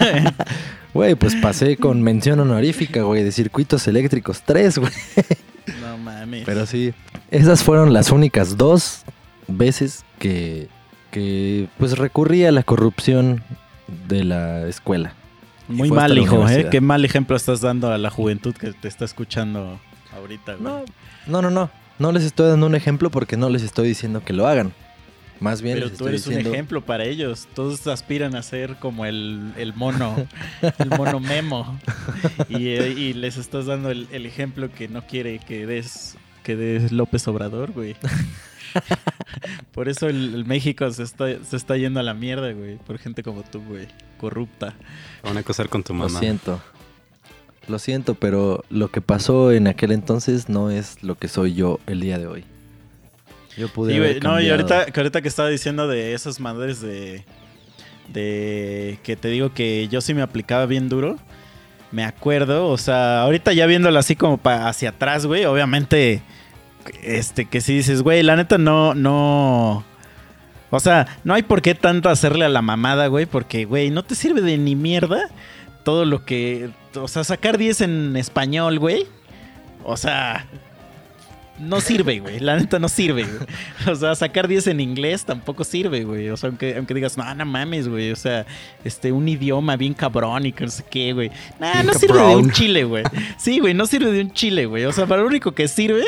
Güey, pues pasé con mención honorífica, güey, de circuitos eléctricos 3, güey. No mames. Pero sí, esas fueron las únicas dos veces que, que pues recurrí a la corrupción de la escuela. Muy mal, hijo, ¿eh? Qué mal ejemplo estás dando a la juventud que te está escuchando ahorita, güey. No, no, no, no. No les estoy dando un ejemplo porque no les estoy diciendo que lo hagan. Más bien Pero tú eres diciendo... un ejemplo para ellos. Todos aspiran a ser como el, el mono, el mono memo. Y, eh, y les estás dando el, el ejemplo que no quiere que des, que des López Obrador, güey. Por eso el, el México se está, se está yendo a la mierda, güey. Por gente como tú, güey. Corrupta. Van a acosar con tu Lo mamá. siento. Lo siento, pero lo que pasó en aquel entonces no es lo que soy yo el día de hoy. Yo pude haber güey. No, y ahorita que, ahorita que estaba diciendo de esas madres de. De. Que te digo que yo sí me aplicaba bien duro. Me acuerdo, o sea, ahorita ya viéndolo así como pa- hacia atrás, güey. Obviamente. Este, que si dices, güey, la neta no, no. O sea, no hay por qué tanto hacerle a la mamada, güey, porque, güey, no te sirve de ni mierda todo lo que. O sea, sacar 10 en español, güey. O sea, no sirve, güey. La neta no sirve, güey. O sea, sacar 10 en inglés tampoco sirve, güey. O sea, aunque, aunque digas, no, no mames, güey. O sea, este, un idioma bien cabrón y que no sé qué, güey. Nah, no sirve de un chile, güey. Sí, güey, no sirve de un chile, güey. O sea, para lo único que sirve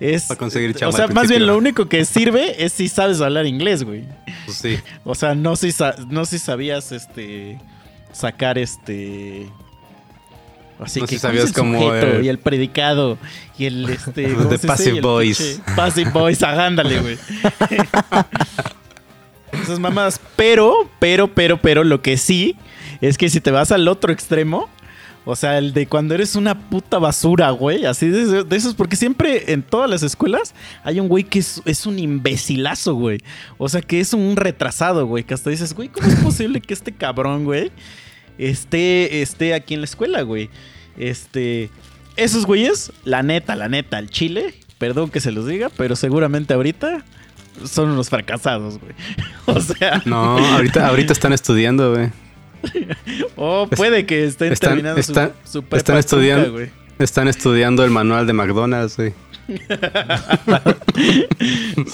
es. Para conseguir O chamba sea, al más bien lo único que sirve es si sabes hablar inglés, güey. Pues sí. O sea, no si, no si sabías, este... sacar este. Así No que sé si ¿cuál es sabías el como sujeto el- y el predicado y el este ¿cómo de? Passive pinche Passive Voice, agándale, güey. Esas mamadas, pero, pero, pero, pero lo que sí es que si te vas al otro extremo, o sea, el de cuando eres una puta basura, güey, así de, de esos, porque siempre en todas las escuelas hay un güey que es, es un imbecilazo, güey. O sea, que es un retrasado, güey, que hasta dices, güey, ¿cómo es posible que este cabrón, güey, esté, esté aquí en la escuela, güey? Este, esos güeyes, la neta, la neta, al chile, perdón que se los diga, pero seguramente ahorita son unos fracasados, güey. O sea, No, ahorita, ahorita están estudiando, güey. o puede que estén Están- terminando su- están- su, prepa están estudiando- güey. Están estudiando el manual de McDonald's, güey.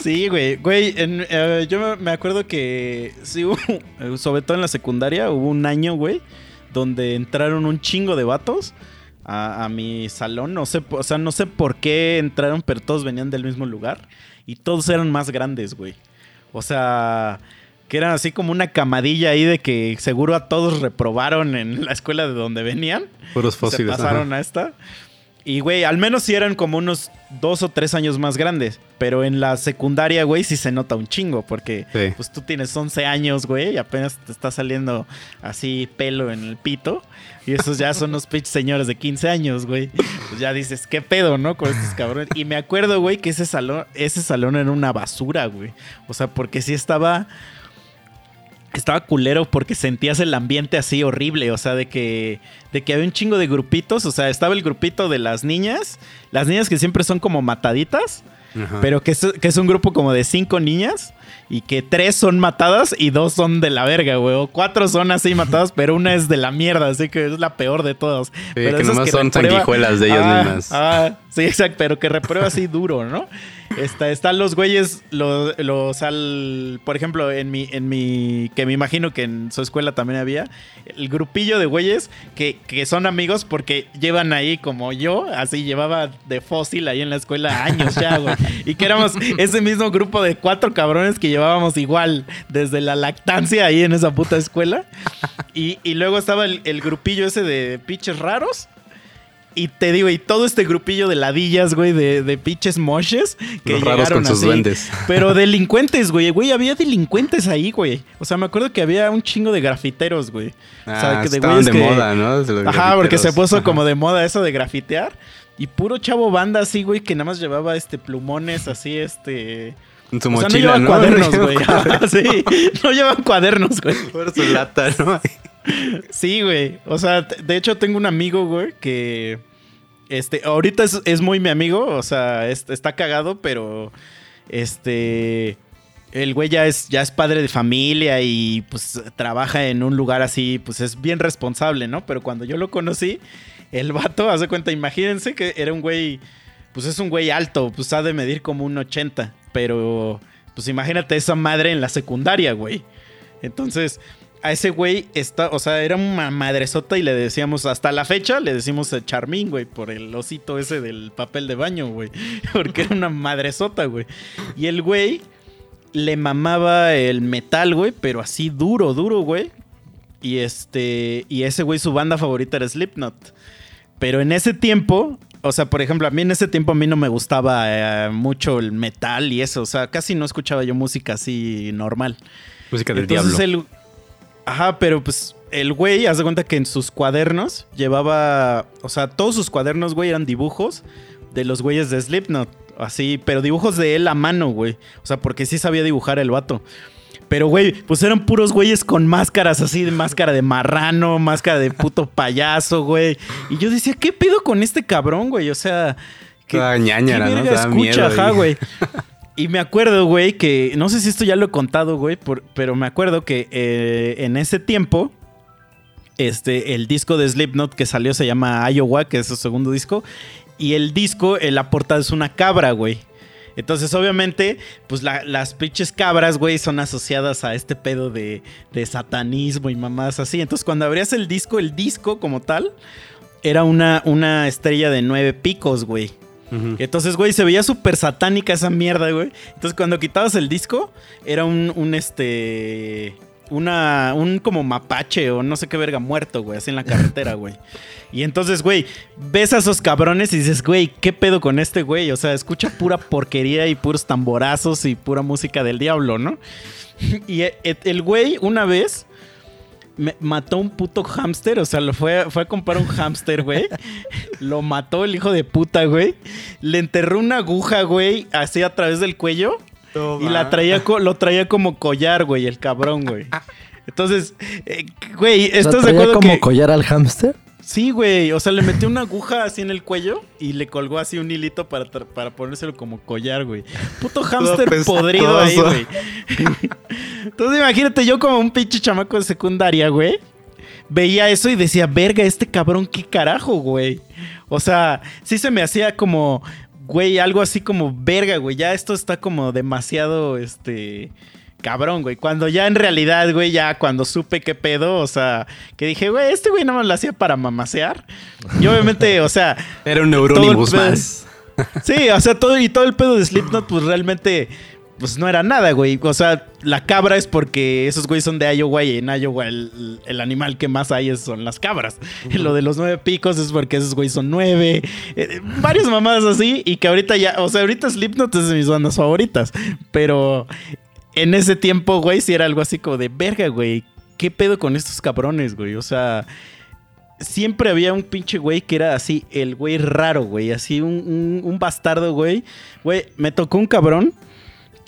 Sí, güey. Güey, en- eh, yo me- acuerdo que sí hubo, sobre todo en la secundaria, hubo un año, güey, donde entraron un chingo de vatos a, a mi salón. No sé, o sea, no sé por qué entraron, pero todos venían del mismo lugar y todos eran más grandes, güey. O sea, que eran así como una camadilla ahí de que seguro a todos reprobaron en la escuela de donde venían. Puros Se fósiles. ajá. pasaron a esta. Y, güey, al menos sí eran como unos dos o tres años más grandes. Pero en la secundaria, güey, sí se nota un chingo. Porque, Sí. pues tú tienes 11 años, güey, y apenas te está saliendo así pelo en el pito. Y esos ya son los pinches señores de 15 años, güey. Pues ya dices, ¿qué pedo, no? Con estos cabrones. Y me acuerdo, güey, que ese salón, ese salón era una basura, güey. O sea, porque sí estaba estaba culero porque sentías el ambiente así horrible, o sea, de que de que había un chingo de grupitos, o sea, estaba el grupito de las niñas, las niñas que siempre son como mataditas, Ajá. pero que es, que es un grupo como de cinco niñas y que tres son matadas y dos son de la verga, güey, o cuatro son así matadas, pero una es de la mierda, así que es la peor de todas. pero que nomás son reprueba- sanguijuelas de ellas Ah, mismas. Ah, sí, exacto, pero que reprueba así duro, ¿no? Está, están los güeyes, los, los al, por ejemplo, en mi, en mi, que me imagino que en su escuela también había, el grupillo de güeyes que, que son amigos porque llevan ahí como yo, así llevaba de fósil ahí en la escuela años ya, güey. Y que éramos ese mismo grupo de cuatro cabrones que llevábamos igual desde la lactancia ahí en esa puta escuela. Y, y luego estaba el, el grupillo ese de pinches raros. Y te digo, y todo este grupillo de ladillas, güey, de, de pinches moches que Los raros llegaron con sus así. duendes. Pero delincuentes, güey. Güey, había delincuentes ahí, güey. O sea, me acuerdo que había un chingo de grafiteros, güey. o sea, Ah, que de que- moda, ¿no? Los Ajá, porque se puso Ajá. como de moda eso de grafitear. Y puro chavo banda así, güey, que nada más llevaba este plumones así, este. En su o sea, no mochila, ¿no? cuadernos, güey. Sí, no llevaban cuadernos, güey. Por su lata, ¿no? Sí, güey. O sea, de hecho tengo un amigo, güey, que... Este, ahorita es, es muy mi amigo, o sea, es- está cagado, pero... Este... El güey ya es, ya es padre de familia y pues trabaja en un lugar así, pues es bien responsable, ¿no? Pero cuando yo lo conocí, el vato, hace cuenta, imagínense que era un güey, pues es un güey alto, pues ha de medir como un 80, pero pues imagínate esa madre en la secundaria, güey. Entonces, a ese güey está, o sea, era una madresota y le decíamos, hasta la fecha, le decimos a Charmín, güey, por el osito ese del papel de baño, güey. Porque era una madresota, güey. Y el güey le mamaba el metal, güey, pero así duro, duro, güey. Y este, y ese güey, su banda favorita era Slipknot. Pero en ese tiempo, o sea, por ejemplo, a mí en ese tiempo a mí no me gustaba eh, mucho el metal y eso. O sea, casi no escuchaba yo música así normal. Música del Entonces diablo. el. Ajá, pero pues el güey, haz de cuenta que en sus cuadernos llevaba. O sea, todos sus cuadernos, güey, eran dibujos de los güeyes de Slipknot. Así, pero dibujos de él a mano, güey. O sea, porque sí sabía dibujar el vato. Pero, güey, pues eran puros güeyes con máscaras así, de máscara de marrano, máscara de puto payaso, güey. Y yo decía, ¿qué pedo con este cabrón, güey? O sea, ¿qué, Toda ñañara, qué ¿no? Da escucha, ajá, güey. Y me acuerdo, güey, que no sé si esto ya lo he contado, güey, por- pero me acuerdo que eh, en ese tiempo, este, el disco de Slipknot que salió se llama Iowa, que es su segundo disco, y el disco, en la portada es una cabra, güey. Entonces, obviamente, pues la- las pinches cabras, güey, son asociadas a este pedo de, de satanismo y mamás así. Entonces, cuando abrías el disco, el disco como tal, era una, una estrella de nueve picos, güey. Entonces, güey, se veía súper satánica esa mierda, güey. Entonces, cuando quitabas el disco, era un, un este. Una, un como mapache o no sé qué verga muerto, güey, así en la carretera, güey. Y entonces, güey, ves a esos cabrones y dices, güey, ¿qué pedo con este güey? O sea, escucha pura porquería y puros tamborazos y pura música del diablo, ¿no? Y e- e- el güey, una vez, me- mató un puto hámster, o sea, lo fue, fue a comprar un hámster, güey. Lo mató el hijo de puta, güey. Le enterró una aguja, güey, así a través del cuello. Y la traía, lo traía como collar, güey, el cabrón, güey. Entonces, eh, güey, ¿estás de ¿traía acuerdo como que...? collar al hámster? Sí, güey. O sea, le metió una aguja así en el cuello y le colgó así un hilito para, para ponérselo como collar, güey. Puto hámster podrido ahí, güey. Entonces, imagínate, yo como un pinche chamaco de secundaria, güey. Veía eso y decía, verga, este cabrón, qué carajo, güey. O sea, sí se me hacía como, güey, algo así como, verga, güey. Ya esto está como demasiado, este, cabrón, güey. Cuando ya en realidad, güey, ya cuando supe qué pedo, o sea, que dije, güey, este güey no me lo hacía para mamasear. Y obviamente, o sea, Era un pedo. más. Sí, o sea, todo y todo el pedo de Slipknot, pues realmente, pues no era nada, güey. O sea, la cabra es porque esos güeyes son de Iowa y en Iowa el, el animal que más hay son las cabras. Lo de los nueve picos es porque esos güeyes son nueve. Eh, varias mamadas así y que ahorita ya, o sea, ahorita Slipknot es de mis bandas favoritas. Pero en ese tiempo, güey, sí era algo así como de verga, güey. ¿Qué pedo con estos cabrones, güey? O sea, siempre había un pinche güey que era así, el güey raro, güey. Así un, un- un bastardo, güey. Güey, me tocó un cabrón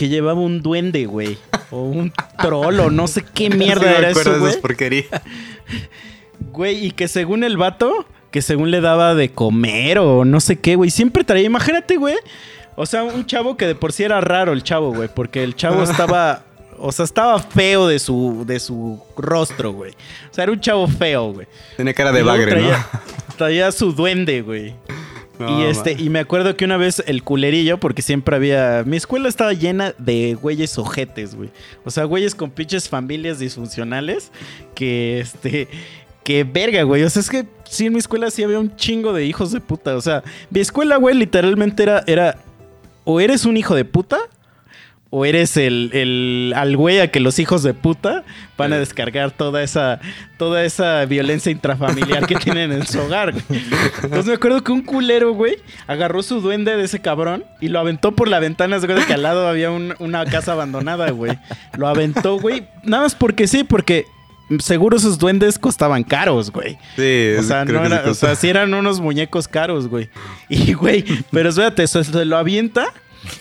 que llevaba un duende, güey. O un troll, o no sé qué mierda Sí me era eso, güey. Güey, y que según el vato, que según le daba de comer o no sé qué, güey. Siempre traía, imagínate, güey. O sea, un chavo que de por sí era raro el chavo, güey. Porque el chavo estaba. O sea, estaba feo de su, de su rostro, güey. O sea, era un chavo feo, güey. Tenía cara de bagre, traía, ¿no? traía su duende, güey. No, y este, y me acuerdo que una vez el culerillo, porque siempre había. Mi escuela estaba llena de güeyes ojetes, güey. O sea, güeyes con pinches familias disfuncionales. Que este. Que verga, güey. O sea, es que sí, en mi escuela sí había un chingo de hijos de puta. O sea, mi escuela, güey, literalmente era. era o eres un hijo de puta. O eres el, el al güey a que los hijos de puta van a descargar toda esa, toda esa violencia intrafamiliar que tienen en su hogar. güey. Entonces me acuerdo que un culero, güey, agarró su duende de ese cabrón y lo aventó por la ventana. Se acuerda que al lado había un- una casa abandonada, güey. Lo aventó, güey. Nada más porque sí, porque seguro esos duendes costaban caros, güey. Sí, O sea, no que sí era, o sea, sí eran unos muñecos caros, güey. Y, güey, pero espérate, eso se lo avienta.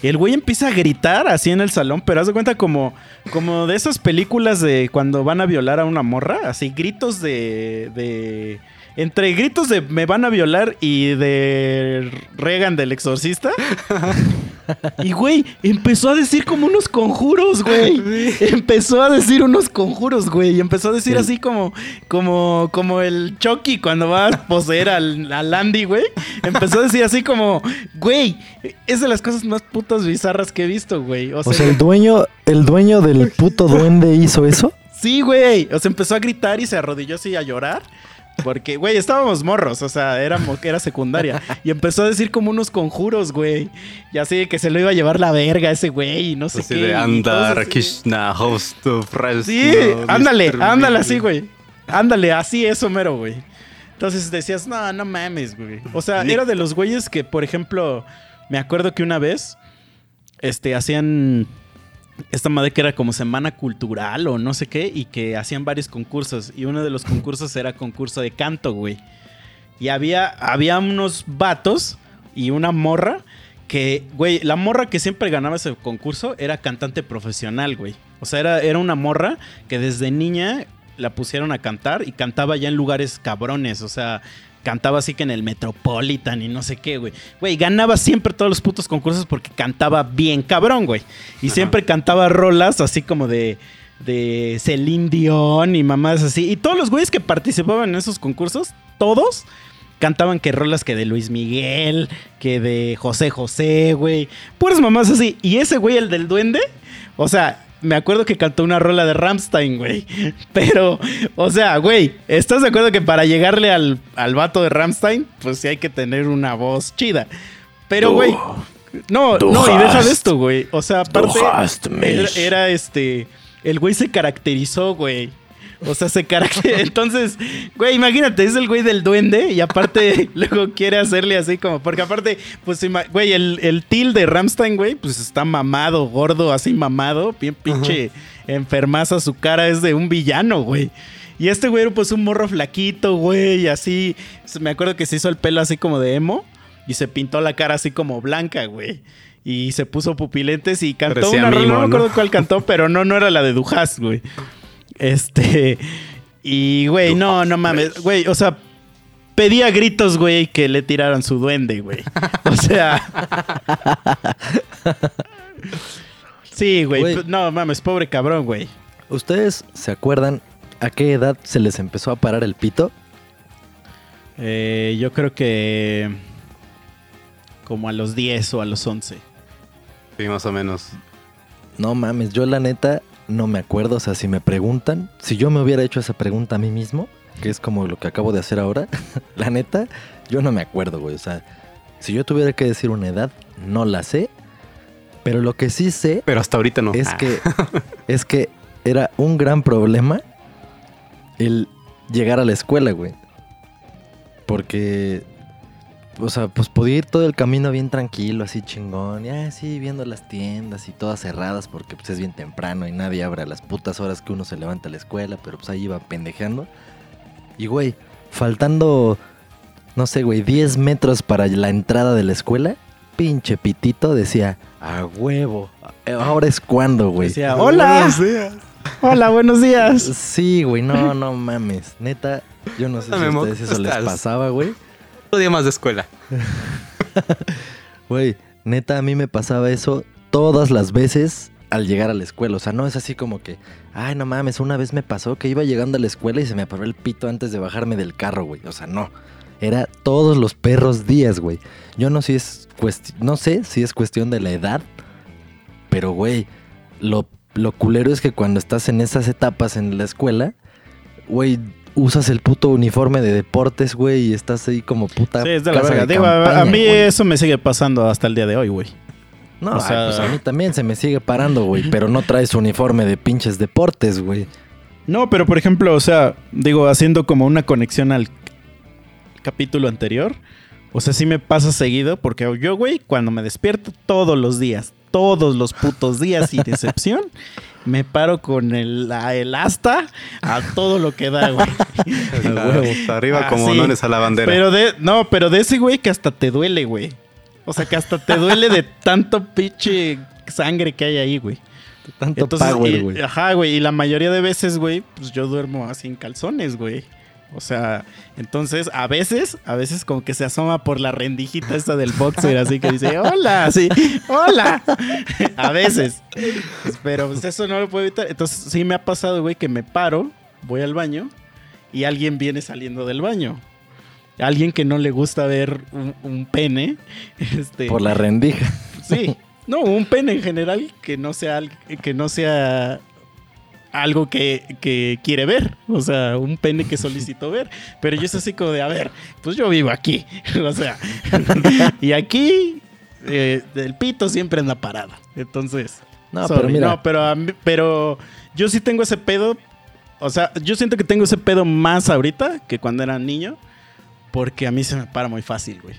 El güey empieza a gritar así en el salón, pero haz de cuenta como, como de esas películas de cuando van a violar a una morra, así gritos de, de entre gritos de me van a violar y de Regan del exorcista. Y güey, empezó a decir como unos conjuros, güey. Empezó a decir unos conjuros, güey. Y empezó a decir así como, como, como el Chucky cuando va a poseer al, al Andy, güey. Empezó a decir así como, güey, es de las cosas más putas bizarras que he visto, güey. O O sea, sea, el dueño, el dueño del puto duende hizo eso. sí, güey. O sea, empezó a gritar y se arrodilló así a llorar. Porque, güey, estábamos morros, o sea, éramos, era secundaria. Y empezó a decir como unos conjuros, güey. Y así que se lo iba a llevar la verga ese güey y no sé Así qué. de andar. Krishna, host of Sí, ándale, ándale así, güey. Ándale, así eso mero, güey. Entonces decías, no, no mames, güey. O sea, era de los güeyes que, por ejemplo, me acuerdo que una vez, este, hacían esta madre que era como semana cultural o no sé qué, y que hacían varios concursos. Y uno de los concursos era concurso de canto, güey. Y había, había unos vatos y una morra que, güey, la morra que siempre ganaba ese concurso era cantante profesional, güey. O sea, era, era una morra que desde niña la pusieron a cantar y cantaba ya en lugares cabrones, o sea, cantaba así que en el Metropolitan y no sé qué, güey. Güey, ganaba siempre todos los putos concursos porque cantaba bien cabrón, güey. Y Ajá. siempre cantaba rolas así como de de Celine Dion y mamás así. Y todos los güeyes que participaban en esos concursos, todos cantaban que rolas que de Luis Miguel, que de José José, güey. Puras mamás así. Y ese güey, el del duende, o sea, me acuerdo que cantó una rola de Ramstein, güey. Pero, o sea, güey, ¿estás de acuerdo que para llegarle al, al vato de Ramstein, pues sí hay que tener una voz chida? Pero, güey, no, no, y deja de esto, güey. O sea, aparte, era, este. el güey se caracterizó, güey. O sea, se caracteriza. Entonces, güey, imagínate, es el güey del duende y aparte luego quiere hacerle así como. Porque aparte, pues, güey, el, el til de Ramstein, güey, pues está mamado, gordo, así mamado, bien pinche enfermaza. Su cara es de un villano, güey. Y este güey era pues un morro flaquito, güey, y así. Me acuerdo que se hizo el pelo así como de emo y se pintó la cara así como blanca, güey. Y se puso pupilentes y cantó Parecía una mimo, no me acuerdo cuál cantó, pero no, no era la de Dujas, güey. Este. Y, güey, no, no mames. Güey, o sea, pedía gritos, güey, que le tiraran su duende, güey. O sea. Sí, güey. No mames, pobre cabrón, güey. ¿Ustedes se acuerdan a qué edad se les empezó a parar el pito? Eh, yo creo que. Como a los 10 o a los 11. Sí, más o menos. No mames, yo la neta no me acuerdo. O sea, si me preguntan, si yo me hubiera hecho esa pregunta a mí mismo, que es como lo que acabo de hacer ahora, la neta, yo no me acuerdo, güey. O sea, si yo tuviera que decir una edad, no la sé. Pero lo que sí sé Pero hasta ahorita no. es Ah. que es que era un gran problema el llegar a la escuela, güey. Porque o sea, pues podía ir todo el camino bien tranquilo, así chingón, y así viendo las tiendas y todas cerradas porque pues es bien temprano y nadie abre a las putas horas que uno se levanta a la escuela, pero pues ahí iba pendejeando. Y güey, faltando no sé, güey, 10 metros para la entrada de la escuela, pinche pitito decía, "A huevo, ahora es cuando, güey." Decía, hola. Hola, buenos días. Sí, güey, no, no mames. Neta, yo no sé si a ustedes eso les pasaba, güey. Otro día más de escuela. Güey, neta, a mí me pasaba eso todas las veces al llegar a la escuela. O sea, no es así como que, ay, no mames, una vez me pasó que iba llegando a la escuela y se me paró el pito antes de bajarme del carro, güey. O sea, no. Era todos los perros días, güey. Yo no, si es no sé si es cuestión de la edad, pero, güey, lo, lo culero es que cuando estás en esas etapas en la escuela, güey, usas el puto uniforme de deportes, güey, y estás ahí como puta. Sí, es de la verga. Digo, a- mí güey. eso me sigue pasando hasta el día de hoy, güey. No, O ay, sea- pues a mí también se me sigue parando, güey. Pero no traes uniforme de pinches deportes, güey. No, pero por ejemplo, o sea, digo, haciendo como una conexión al capítulo anterior. O sea, sí me pasa seguido porque yo, güey, cuando me despierto todos los días, todos los putos días sin excepción, me paro con el, la- el asta a todo lo que da, güey. Hasta arriba Ah, como sí. nones a la bandera. Pero de, no, pero de ese güey que hasta te duele, güey. O sea, que hasta te duele de tanto pinche sangre que hay ahí, güey. Tanto Entonces, power, y- güey. ajá, güey. Y la mayoría de veces, güey, pues yo duermo así en calzones, güey. O sea, entonces a veces, a veces como que se asoma por la rendijita esta del boxer, así que dice, hola, así, hola. a veces. Pero pues, eso no lo puedo evitar. Entonces sí me ha pasado, güey, que me paro, voy al baño y alguien viene saliendo del baño. Alguien que no le gusta ver un, un pene. Este, Por la rendija. Sí. No, un pene en general que no sea, que no sea algo que, que quiere ver. O sea, un pene que solicitó ver. Pero yo es así como de, a ver, pues yo vivo aquí. o sea, y aquí eh, el pito siempre anda parado. Entonces, No, sorry, pero mira. no, pero, mí- pero yo sí tengo ese pedo. O sea, yo siento que tengo ese pedo más ahorita que cuando era niño. Porque a mí se me para muy fácil, güey.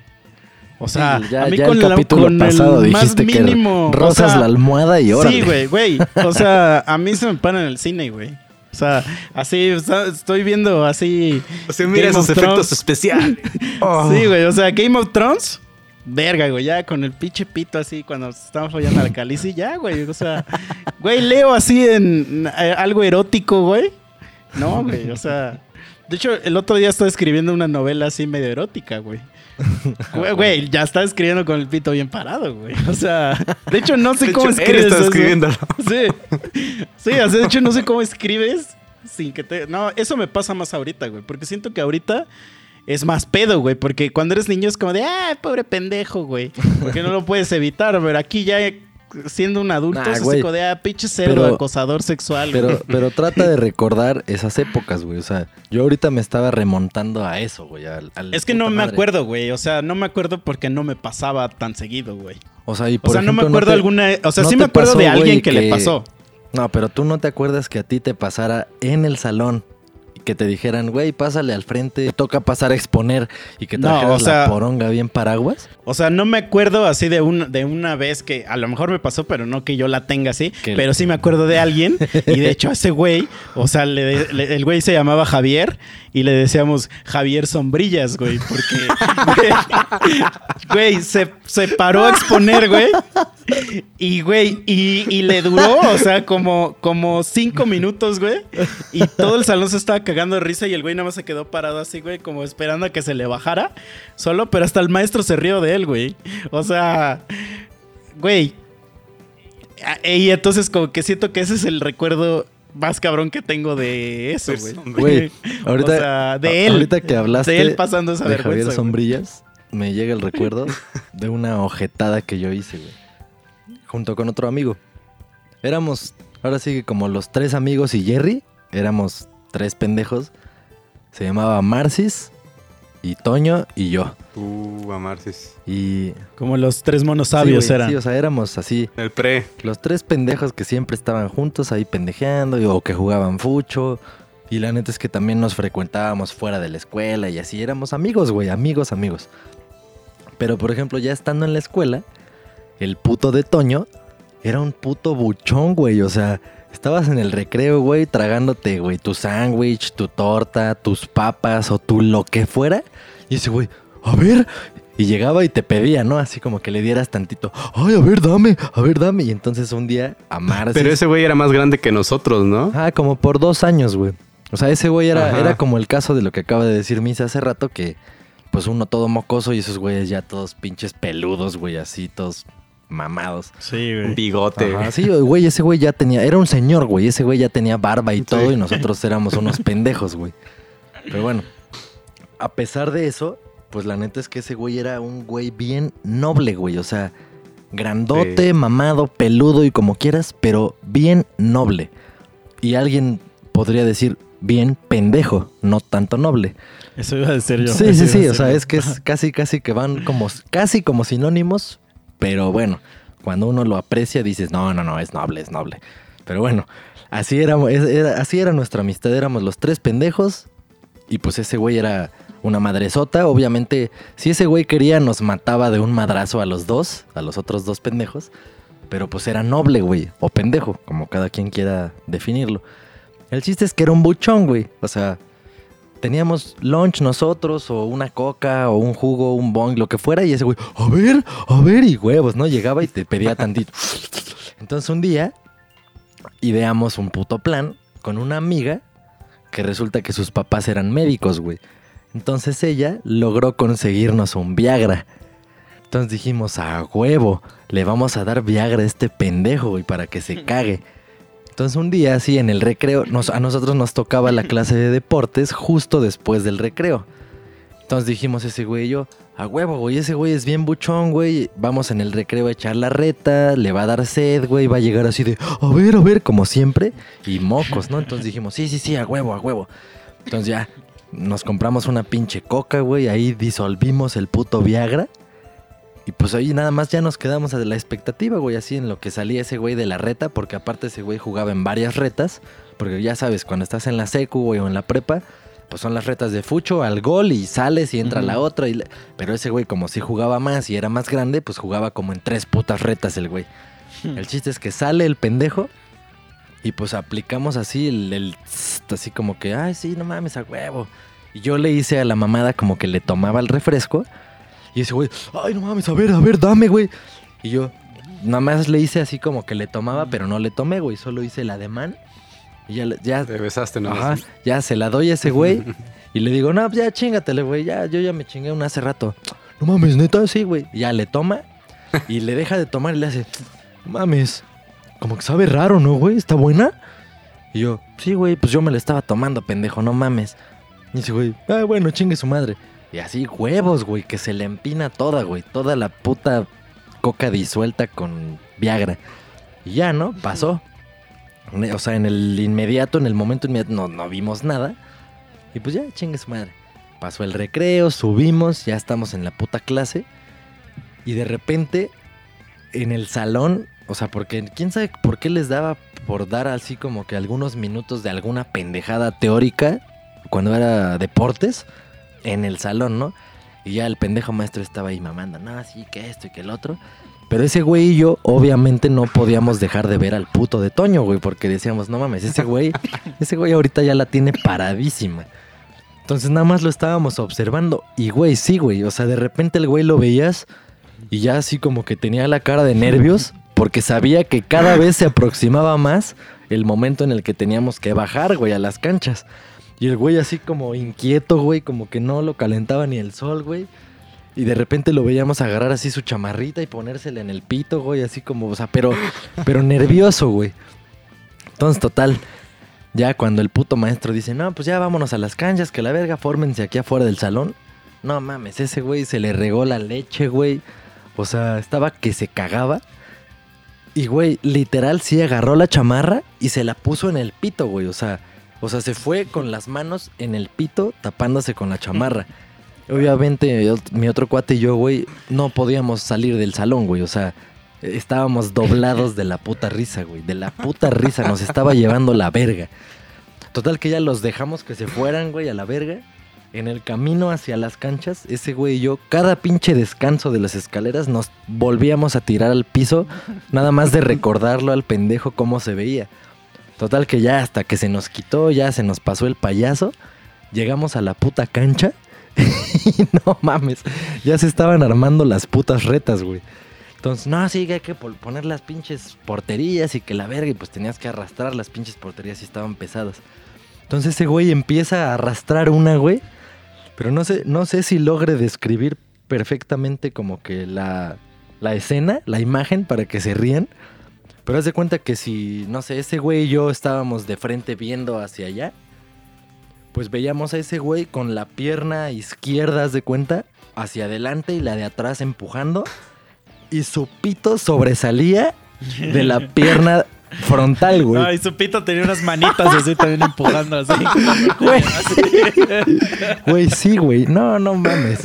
O sea, Sí, ya, a mí ya con, el la- capítulo con pasado el más dijiste mínimo. que o rozas sea, la almohada y órale. Sí, güey, güey. O sea, a mí se me para en el cine, güey. O sea, así, o sea, estoy viendo así. O sea, mira Game esos efectos Thrones. especiales. Oh. Sí, güey. O sea, Game of Thrones. Verga, güey, ya con el pinche pito así cuando estaban follando a la calici, ya, güey. O sea, güey, leo así en eh, algo erótico, güey. No, güey, o sea. De hecho, el otro día estaba escribiendo una novela así medio erótica, güey. Güey, Güey, ya estaba escribiendo con el pito bien parado, güey. O sea, de hecho, no sé De cómo hecho, él escribes. eso. escribiéndolo. Sí. Sí, o sea, de hecho, no sé cómo escribes sin que te. No, eso me pasa más ahorita, güey. Porque siento que ahorita es más pedo, güey. Porque cuando eres niño es como de, ah, pobre pendejo, güey. Porque no lo puedes evitar, pero aquí ya siendo un adulto Nah, como de, ah, pinche cerdo, acosador sexual. Pero, güey. pero trata de recordar esas épocas, güey. O sea, yo ahorita me estaba remontando a eso, güey. al- al Es que no me madre. acuerdo, güey. O sea, no me acuerdo porque no me pasaba tan seguido, güey. O sea, y O por sea, no me acuerdo te- alguna. O sea, no sí me acuerdo pasó, de alguien güey, que, le pasó. No, pero tú no te acuerdas que a ti te pasara en el salón que te dijeran, güey, pásale al frente, toca pasar a exponer y que No, trajeras o sea- la poronga bien paraguas. O sea, no me acuerdo así de, un, de una vez que a lo mejor me pasó, pero no que yo la tenga así. Que- Pero sí me acuerdo de alguien. y de hecho, a ese güey, o sea, le- le- el güey se llamaba Javier y le decíamos Javier Sombrillas, güey. Porque, güey, se, se paró a exponer, güey. Y, güey, y, y le duró, o sea, como, como cinco minutos, güey. Y todo el salón se estaba cagando de risa y el güey nada más se quedó parado así, güey, como esperando a que se le bajara solo, pero hasta el maestro se rió de él, güey. O sea, güey. A- Y entonces como que siento que ese es el recuerdo más cabrón que tengo de eso, güey. Güey, ahorita, o sea, de él. ahorita que hablaste de él pasando esa de vergüenza. Javier güey. Sombrillas, me llega el recuerdo de una ojetada que yo hice, güey. Junto con otro amigo. Éramos, ahora sí que como los tres amigos y Jerry, éramos tres pendejos. Se llamaba Marcis y Toño y yo. Uh, a Marcis. Y... Como los tres monos sí, sabios güey, eran. Sí, o sea, éramos así. El pre. Los tres pendejos que siempre estaban juntos ahí pendejeando y- o que jugaban fucho. Y la neta es que también nos frecuentábamos fuera de la escuela y así éramos amigos, güey, amigos, amigos. Pero por ejemplo, ya estando en la escuela, el puto de Toño era un puto buchón, güey. O sea, estabas en el recreo, güey, tragándote, güey, tu sándwich, tu torta, tus papas o tu lo que fuera. Y ese güey, a ver. Y llegaba y te pedía, ¿no? Así como que le dieras tantito. Ay, a ver, dame, a ver, dame. Y entonces un día a Marcis... Pero ese güey era más grande que nosotros, ¿no? Ah, como por dos años, güey. O sea, ese güey era, Ajá. era como el caso de lo que acaba de decir Misa hace rato, que pues uno todo mocoso y esos güeyes ya todos pinches peludos, güey, así, todos mamados. Sí, Un güey. bigote. Ajá, sí, güey, ese güey ya tenía, era un señor, güey, ese güey ya tenía barba y todo y nosotros éramos unos pendejos, güey. Pero bueno, a pesar de eso, pues la neta es que ese güey era un güey bien noble, güey, o sea, grandote, Sí. mamado, peludo y como quieras, pero bien noble. Y alguien podría decir bien pendejo, no tanto noble. Eso iba a decir yo. Sí, sí, sí, o sea, es que es casi, casi que van como, casi como sinónimos, pero bueno, cuando uno lo aprecia dices, no, no, no, es noble, es noble. Pero bueno, así era, así era nuestra amistad, éramos los tres pendejos y pues ese güey era una madresota, obviamente, si ese güey quería nos mataba de un madrazo a los dos, a los otros dos pendejos, pero pues era noble, güey, o pendejo, como cada quien quiera definirlo. El chiste es que era un buchón, güey, o sea, teníamos lunch nosotros, o una coca, o un jugo, un bong, lo que fuera, y ese güey, a ver, a ver, y huevos, ¿no? Llegaba y te pedía tantito. Entonces un día ideamos un puto plan con una amiga que resulta que sus papás eran médicos, güey. Entonces ella logró conseguirnos un Viagra. Entonces dijimos, a huevo, le vamos a dar Viagra a este pendejo, güey, para que se cague. Entonces un día así en el recreo, nos- a nosotros nos tocaba la clase de deportes justo después del recreo. Entonces dijimos ese güey y yo, a huevo, güey, ese güey es bien buchón, güey. Vamos en el recreo a echar la reta, le va a dar sed, güey, va a llegar así de, a ver, a ver, como siempre. Y mocos, ¿no? Entonces dijimos, sí, sí, sí, a huevo, a huevo. Entonces ya nos compramos una pinche coca, güey, ahí disolvimos el puto Viagra. Y pues ahí nada más ya nos quedamos a la expectativa, güey, así en lo que salía ese güey de la reta, porque aparte ese güey jugaba en varias retas, porque ya sabes, cuando estás en la secu, güey, o en la prepa, pues son las retas de fucho al gol y sales y entra la otra. Y la- Pero ese güey, como si jugaba más y era más grande, pues jugaba como en tres putas retas el güey. El chiste es que sale el pendejo y pues aplicamos así el, el así como que, ay, sí, no mames, a huevo. Y yo le hice a la mamada como que le tomaba el refresco y ese güey, ay, no mames, a ver, a ver, dame, güey. Y yo nada más le hice así como que le tomaba, pero no le tomé, güey, solo hice el ademán. Y ya, ya Te besaste, ¿no? Ajá, ya se la doy a ese güey. y le digo, no, pues ya chingatele, güey. Ya, yo ya me chingué una hace rato. No mames, neta, sí, güey. Y Ya le toma y le deja de tomar y le hace, "No mames, como que sabe raro, ¿no, güey? ¿Está buena? Y yo, sí, güey, pues yo me la estaba tomando, pendejo, no mames. Y dice, güey, ah, bueno, chingue su madre. Y así, huevos, güey, que se le empina toda, güey. Toda la puta coca disuelta con Viagra. Y ya, ¿no? Pasó. O sea, en el inmediato, en el momento inmediato, no, no vimos nada. Y pues ya, chingue su madre. Pasó el recreo, subimos, ya estamos en la puta clase. Y de repente, en el salón, O sea, porque quién sabe por qué les daba por dar así como que algunos minutos de alguna pendejada teórica cuando era deportes en el salón, ¿no? Y ya el pendejo maestro estaba ahí mamando, no, sí, que esto y que el otro. Pero ese güey y yo, obviamente, no podíamos dejar de ver al puto de Toño, güey, porque decíamos, no mames, ese güey, ese güey ahorita ya la tiene paradísima. Entonces nada más lo estábamos observando. Y güey, sí, güey. O sea, de repente el güey lo veías y ya así como que tenía la cara de nervios porque sabía que cada vez se aproximaba más el momento en el que teníamos que bajar, güey, a las canchas. Y el güey así como inquieto, güey, como que no lo calentaba ni el sol, güey. Y de repente lo veíamos agarrar así su chamarrita y ponérsela en el pito, güey, así como, o sea, pero, pero nervioso, güey. Entonces, total, ya cuando el puto maestro dice, no, pues ya vámonos a las canchas, que la verga, fórmense aquí afuera del salón. No mames, ese güey se le regó la leche, güey. O sea, estaba que se cagaba. Y, güey, literal sí agarró la chamarra y se la puso en el pito, güey. O sea, o sea, se fue con las manos en el pito tapándose con la chamarra. Obviamente, mi otro cuate y yo, güey, no podíamos salir del salón, güey. O sea, estábamos doblados de la puta risa, güey. De la puta risa. Nos estaba llevando la verga. Total que ya los dejamos que se fueran, güey, a la verga. En el camino hacia las canchas, ese güey y yo, cada pinche descanso de las escaleras, nos volvíamos a tirar al piso, nada más de recordarlo al pendejo cómo se veía. Total que ya hasta que se nos quitó, ya se nos pasó el payaso, llegamos a la puta cancha y no mames, ya se estaban armando las putas retas, güey. Entonces, no, sí, que hay que poner las pinches porterías y que la verga, y pues tenías que arrastrar las pinches porterías y estaban pesadas. Entonces ese güey empieza a arrastrar una, güey, pero no sé, no sé si logre describir perfectamente como que la, la escena, la imagen, para que se rían. Pero haz de cuenta que si, no sé, ese güey y yo estábamos de frente viendo hacia allá, pues veíamos a ese güey con la pierna izquierda, haz de cuenta, hacia adelante y la de atrás empujando. Y su pito sobresalía de la pierna frontal, güey. Ay, su pito tenía unas manitas así también empujando así. Güey. Güey, sí, güey. No, no mames.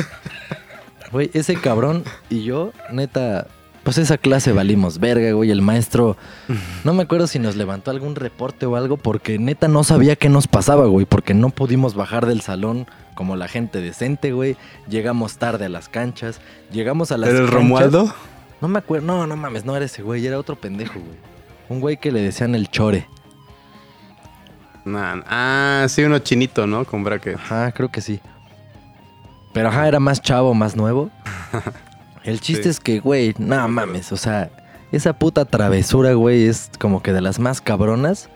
Güey, ese cabrón y yo, neta, pues esa clase valimos verga, güey. El maestro, no me acuerdo si nos levantó algún reporte o algo, porque neta no sabía qué nos pasaba, güey. Porque no pudimos bajar del salón como la gente decente, güey. Llegamos tarde a las canchas. Llegamos a las ¿Era el canchas- Romualdo? No me acuerdo, no, no mames, no era ese güey, era otro pendejo, güey. Un güey que le decían el chore. Nah, ah, sí, uno chinito, ¿no? Con bracket. Ajá, creo que sí. Pero ajá, era más chavo, más nuevo. El chiste Sí. es que, güey, no mames, o sea, esa puta travesura, güey, es como que de las más cabronas.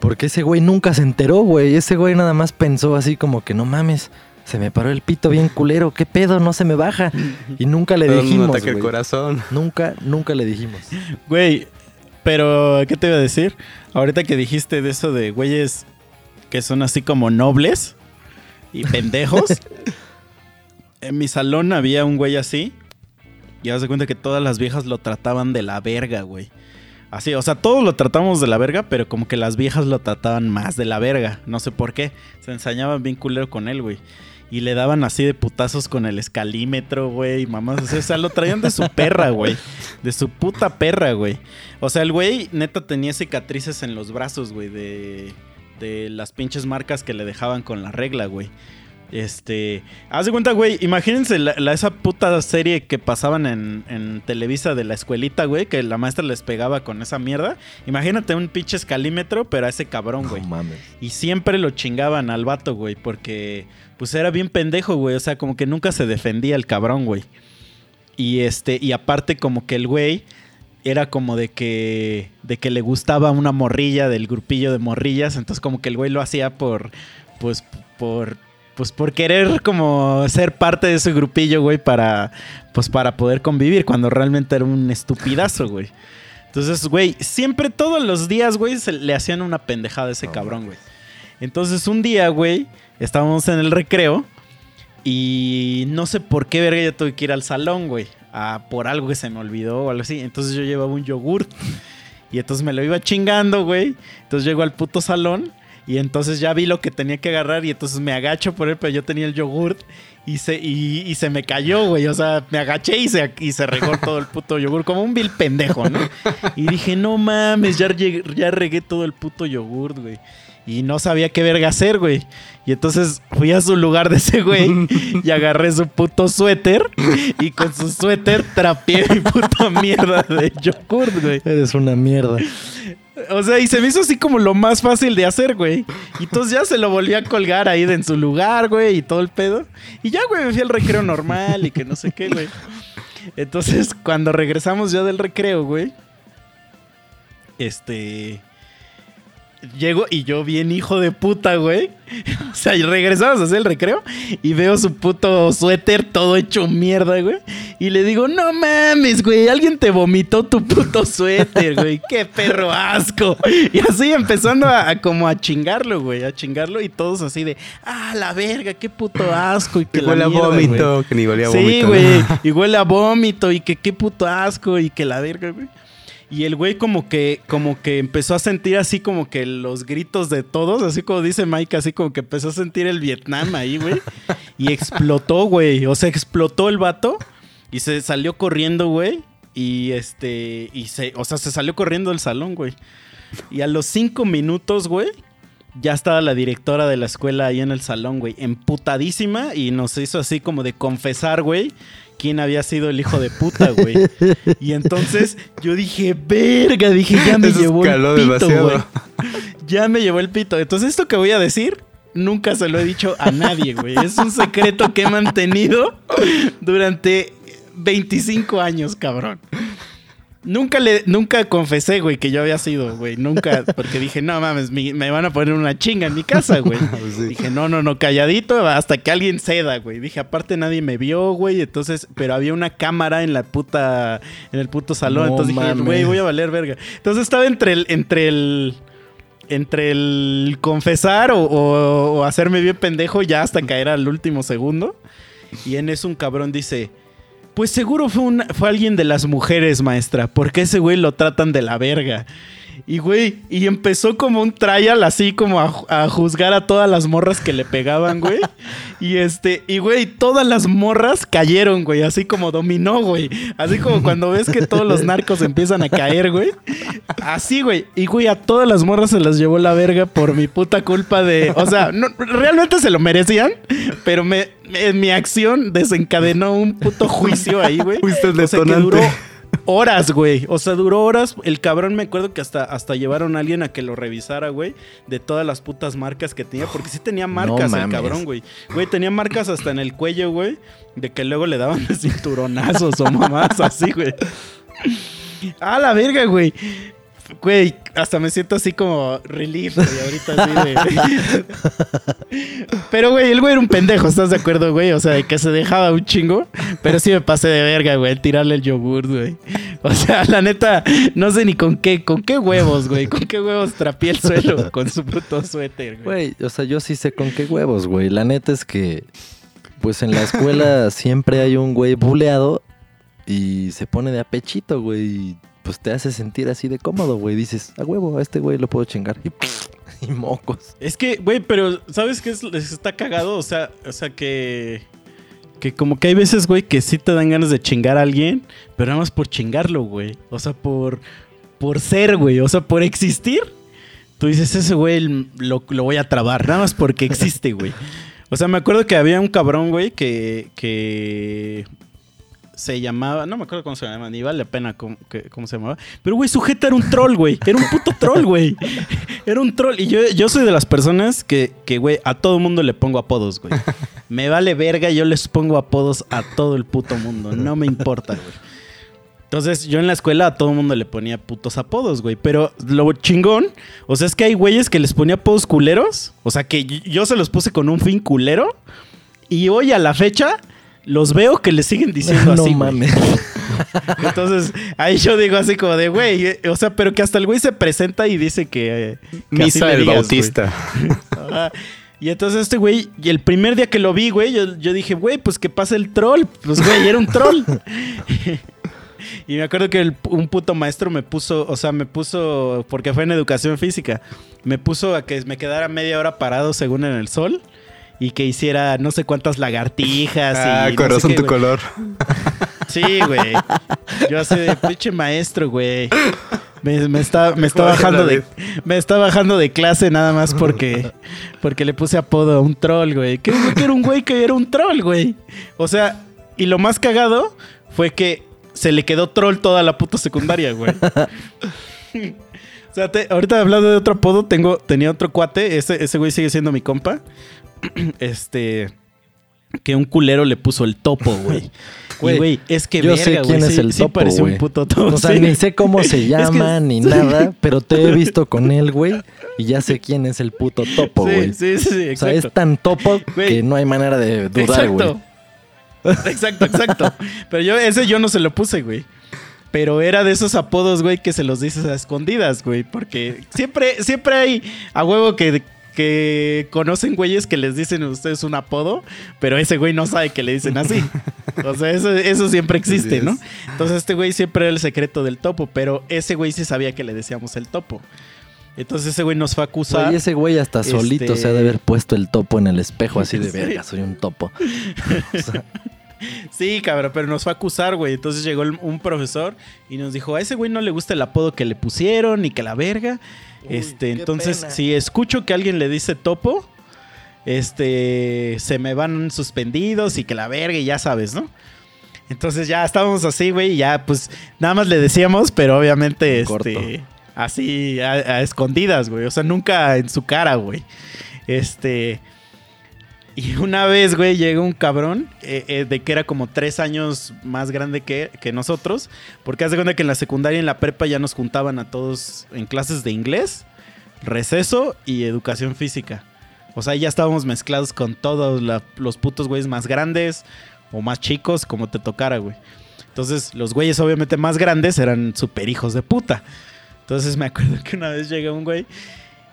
Porque ese güey nunca se enteró, güey. Ese güey nada más pensó así como que, no mames, se me paró el pito bien culero, ¿qué pedo? No se me baja. Y nunca le dijimos, ataca el corazón. Nunca, nunca le dijimos. Güey, pero ¿qué te iba a decir? Ahorita que dijiste de eso de güeyes que son así como nobles y pendejos. En mi salón había un güey así. Y haz de cuenta que todas las viejas lo trataban de la verga, güey. Así, o sea, todos lo tratamos de la verga, pero como que las viejas lo trataban más de la verga. No sé por qué. Se ensañaban bien culero con él, güey. Y le daban así de putazos con el escalímetro, güey. Mamás, o sea, lo traían de su perra, güey. De su puta perra, güey. O sea, el güey neta tenía cicatrices en los brazos, güey, de, de las pinches marcas que le dejaban con la regla, güey. Este, haz de cuenta, güey, imagínense la, la- esa puta serie que pasaban en, en Televisa de la escuelita, güey, que la maestra les pegaba con esa mierda. Imagínate un pinche escalímetro, pero a ese cabrón, güey. No mames. Y siempre lo chingaban al vato, güey, porque pues era bien pendejo, güey. O sea, como que nunca se defendía el cabrón, güey. Y este, y aparte como que el güey era como de que de que le gustaba una morrilla del grupillo de morrillas, entonces como que el güey lo hacía por pues por pues por querer como ser parte de ese grupillo, güey, para pues para poder convivir cuando realmente era un estupidazo, güey. Entonces, güey, siempre todos los días, güey, se le hacían una pendejada a ese cabrón, güey. Entonces, un día, güey, estábamos en el recreo y no sé por qué verga yo tuve que ir al salón, güey. a- por algo que se me olvidó o algo así. Entonces yo llevaba un yogurt. Y entonces me lo iba chingando, güey. Entonces llego al puto salón. Y entonces ya vi lo que tenía que agarrar y entonces me agacho por él, pero yo tenía el yogurt y se, y, y se me cayó, güey. O sea, me agaché y se, y se regó todo el puto yogur, como un vil pendejo, ¿no? Y dije, no mames, ya, ya regué todo el puto yogurt, güey. Y no sabía qué verga hacer, güey. Y entonces fui a su lugar de ese güey y agarré su puto suéter y con su suéter trapié mi puta mierda de yogurt, güey. Eres una mierda. O sea, y se me hizo así como lo más fácil de hacer, güey. Y entonces ya se lo volví a colgar ahí de en su lugar, güey, y todo el pedo. Y ya, güey, me fui al recreo normal y que no sé qué, güey. Entonces, cuando regresamos ya del recreo, güey, este. Llego y yo bien hijo de puta, güey. O sea, y regresamos a hacer el recreo y veo su puto suéter todo hecho mierda, güey. Y le digo, no mames, güey, alguien te vomitó tu puto suéter, güey. Qué perro asco. Y así empezando a, a como a chingarlo, güey, a chingarlo y todos así de, ah, la verga, qué puto asco. Y que Que la huele a güey. vómito, que ni huele a Sí, vómito. güey. Y huele a vómito y que qué puto asco y que la verga, güey. Y el güey como que, como que empezó a sentir así como que los gritos de todos, así como dice Mike, así como que empezó a sentir el Vietnam ahí, güey. Y explotó, güey. O sea, explotó el vato y se salió corriendo, güey. Y este, y se, o sea, se salió corriendo del salón, güey. Y a los cinco minutos, güey, ya estaba la directora de la escuela ahí en el salón, güey, emputadísima y nos hizo así como de confesar, güey, quién había sido el hijo de puta, güey. Y entonces yo dije, verga, dije, ya me Eso llevó el pito, demasiado. güey. Ya me llevó el pito. Entonces esto que voy a decir, nunca se lo he dicho a nadie, güey. Es un secreto que he mantenido durante 25 años, cabrón. Nunca le, nunca confesé, güey, que yo había sido, güey. Nunca, porque dije, no mames, mi- me van a poner una chinga en mi casa, güey. Sí. Dije, no, no, no, calladito hasta que alguien ceda, güey. Dije, aparte nadie me vio, güey. Entonces, pero había una cámara en la puta, en el puto salón. No entonces dije, mames. güey, voy a valer verga. Entonces estaba entre el, entre el, entre el confesar o, o- o hacerme bien pendejo ya hasta caer al último segundo. Y en eso un cabrón dice, pues seguro fue, una- fue alguien de las mujeres, maestra, porque ese güey lo tratan de la verga. Y güey, y empezó como un trial así como a, a juzgar a todas las morras que le pegaban, güey. Y este, y güey, todas las morras cayeron, güey, así como dominó, güey. Así como cuando ves que todos los narcos empiezan a caer, güey. Así, güey. Y güey, a todas las morras se las llevó la verga por mi puta culpa de, o sea, no, realmente se lo merecían, pero me, me- mi acción desencadenó un puto juicio ahí, güey. Fuiste el O sea, que detonante. duró horas, güey. O sea, duró horas. El cabrón me acuerdo que hasta, hasta llevaron a alguien a que lo revisara, güey. De todas las putas marcas que tenía. Porque sí tenía marcas el cabrón, güey. Güey, tenía marcas hasta en el cuello, güey. De que luego le daban cinturonazos o mamás así, güey. A la verga, güey. Güey, hasta me siento así como relief, güey, ahorita así de... Pero, güey, el güey era un pendejo, ¿estás de acuerdo, güey? O sea, de que se dejaba un chingo. Pero sí me pasé de verga, güey, el tirarle el yogur, güey. O sea, la neta, no sé ni con qué, con qué huevos, güey. Con qué huevos trapié el suelo con su puto suéter, güey. Güey, o sea, yo sí sé con qué huevos, güey. La neta es que, pues en la escuela siempre hay un güey buleado y se pone de apechito, güey. Pues te hace sentir así de cómodo, güey. Dices, a huevo, a este güey lo puedo chingar. Y, y mocos. Es que, güey, pero ¿sabes qué es- está cagado? O sea, o sea que que como que hay veces, güey, que sí te dan ganas de chingar a alguien, pero nada más por chingarlo, güey. O sea, por por ser, güey, o sea, por existir. Tú dices, ese güey lo, lo voy a trabar, nada más porque existe, güey. O sea, me acuerdo que había un cabrón, güey, que, que se llamaba, no me acuerdo cómo se llamaba, ni vale la pena cómo, cómo se llamaba. Pero, güey, su jeta era un troll, güey. Era un puto troll, güey. Era un troll. Y yo, yo soy de las personas que, que, güey, a todo mundo le pongo apodos, güey. Me vale verga, yo les pongo apodos a todo el puto mundo. No me importa, güey. Entonces, yo en la escuela a todo mundo le ponía putos apodos, güey. Pero lo chingón, o sea, es que hay güeyes que les ponía apodos culeros. O sea, que yo se los puse con un fin culero. Y hoy a la fecha, los veo que le siguen diciendo no así, güey. mames. Entonces, ahí yo digo así como de, güey, eh, o sea, pero que hasta el güey se presenta y dice que... eh, que así Misa del digas, Bautista. Y entonces este güey, y el primer día que lo vi, güey, yo, yo dije, güey, pues que pase el troll. Pues, güey, era un troll. Y me acuerdo que el- un puto maestro me puso, o sea, me puso, porque fue en educación física, me puso a que me quedara media hora parado según en el sol y que hiciera no sé cuántas lagartijas. Ah, y con no sé razón qué, tu color. Sí, güey. Yo así de pinche maestro, güey. Me, me está, me está bajando de, me está bajando de clase nada más porque, porque le puse apodo a un troll, güey. Que, que era un güey que era un troll, güey. O sea, y lo más cagado fue que se le quedó troll toda la puta secundaria, güey. O sea, te- ahorita hablando de otro apodo, tengo, tenía otro cuate, ese, ese güey sigue siendo mi compa. Este. Que un culero le puso el topo, güey. Güey, Y, güey, es que Yo verga, sé güey, quién es sí- el topo, güey. un puto topo. O sea, sí. ni sé cómo se Es que- llama ni nada, pero te he visto con él, güey, y ya sé quién es el puto topo, güey. Sí, sí, sí, O sea, es tan topo que no hay manera de dudar, güey. exacto. exacto, exacto. Pero yo, ese yo no se lo puse, güey. Pero era de esos apodos, güey, que se los dices a escondidas, güey. Porque siempre, siempre hay a huevo que, que conocen güeyes que les dicen a ustedes un apodo, pero ese güey no sabe que le dicen así. O sea, eso, eso siempre existe, ¿no? es. Entonces este güey siempre era el secreto del topo, pero ese güey sí sabía que le decíamos el topo. Entonces ese güey nos fue a acusar. Ese güey hasta Este- solito se ha de haber puesto el topo en el espejo así de verga, soy un topo. O sea, Sí, cabrón, pero nos fue a acusar, güey. Entonces llegó el- un profesor y nos dijo, a ese güey no le gusta el apodo que le pusieron y que la verga. Uy, este, entonces, pena. si escucho que alguien le dice topo, este, se me van suspendidos y que la verga y ya sabes, ¿no? Entonces ya estábamos así, güey, y ya pues nada más le decíamos, pero obviamente, En corto. este, así a, a escondidas, güey. O sea, nunca en su cara, güey. Este... Y una vez, güey, llega un cabrón eh, eh, de que era como tres años más grande que, que nosotros. Porque hace cuenta que en la secundaria y en la prepa ya nos juntaban a todos en clases de inglés, receso y educación física. O sea, ya estábamos mezclados con todos los putos güeyes más grandes o más chicos, como te tocara, güey. Entonces, los güeyes obviamente más grandes eran super hijos de puta. Entonces me acuerdo que una vez llega un güey